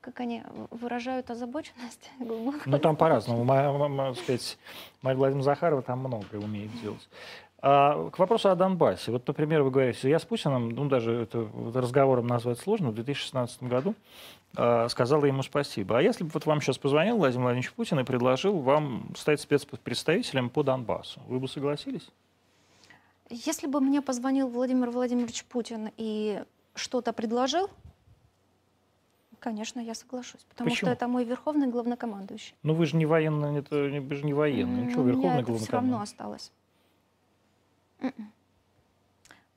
Как они выражают озабоченность (laughs) глубокую. Ну, там по-разному. Моя, так сказать, Мария Владимировна Захарова там многое умеет делать. А, к вопросу о Донбассе. Вот, например, вы говорите, я с Путиным, ну, даже это разговором назвать сложно, в 2016 году а, сказала ему спасибо. А если бы вот вам сейчас позвонил Владимир Владимирович Путин и предложил вам стать спецпредставителем по Донбассу, вы бы согласились? Если бы мне позвонил Владимир Владимирович Путин и что-то предложил, конечно, я соглашусь. Потому Почему? что это мой верховный главнокомандующий. Ну, вы же не военный, это, вы же не военный. Ну, что, М, У меня верховный это все равно главнокомандующий? осталось. Мгм.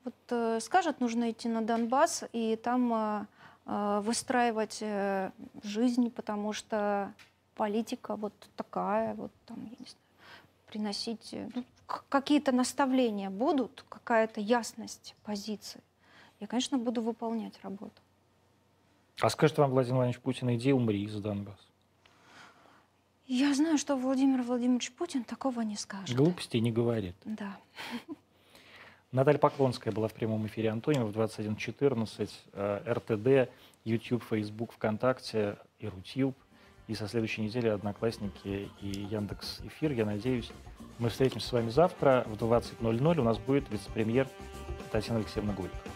Вот э, скажет, нужно идти на Донбасс и там э, э, выстраивать жизнь, потому что политика вот такая, вот там, я не знаю, приносить, ну, какие-то наставления будут, какая-то ясность позиции, я, конечно, буду выполнять работу. А скажет вам Владимир Владимирович Путин, иди умри за Донбасс. Я знаю, что Владимир Владимирович Путин такого не скажет. Глупости не говорит. Да. (laughs) Наталья Поклонская была в прямом эфире Антонина в 21.14, э, РТД, YouTube, Facebook, ВКонтакте и Рутюб. И со следующей недели Одноклассники и Яндекс Эфир. Я надеюсь, мы встретимся с вами завтра в 20.00. У нас будет вице-премьер Татьяна Алексеевна Голикова.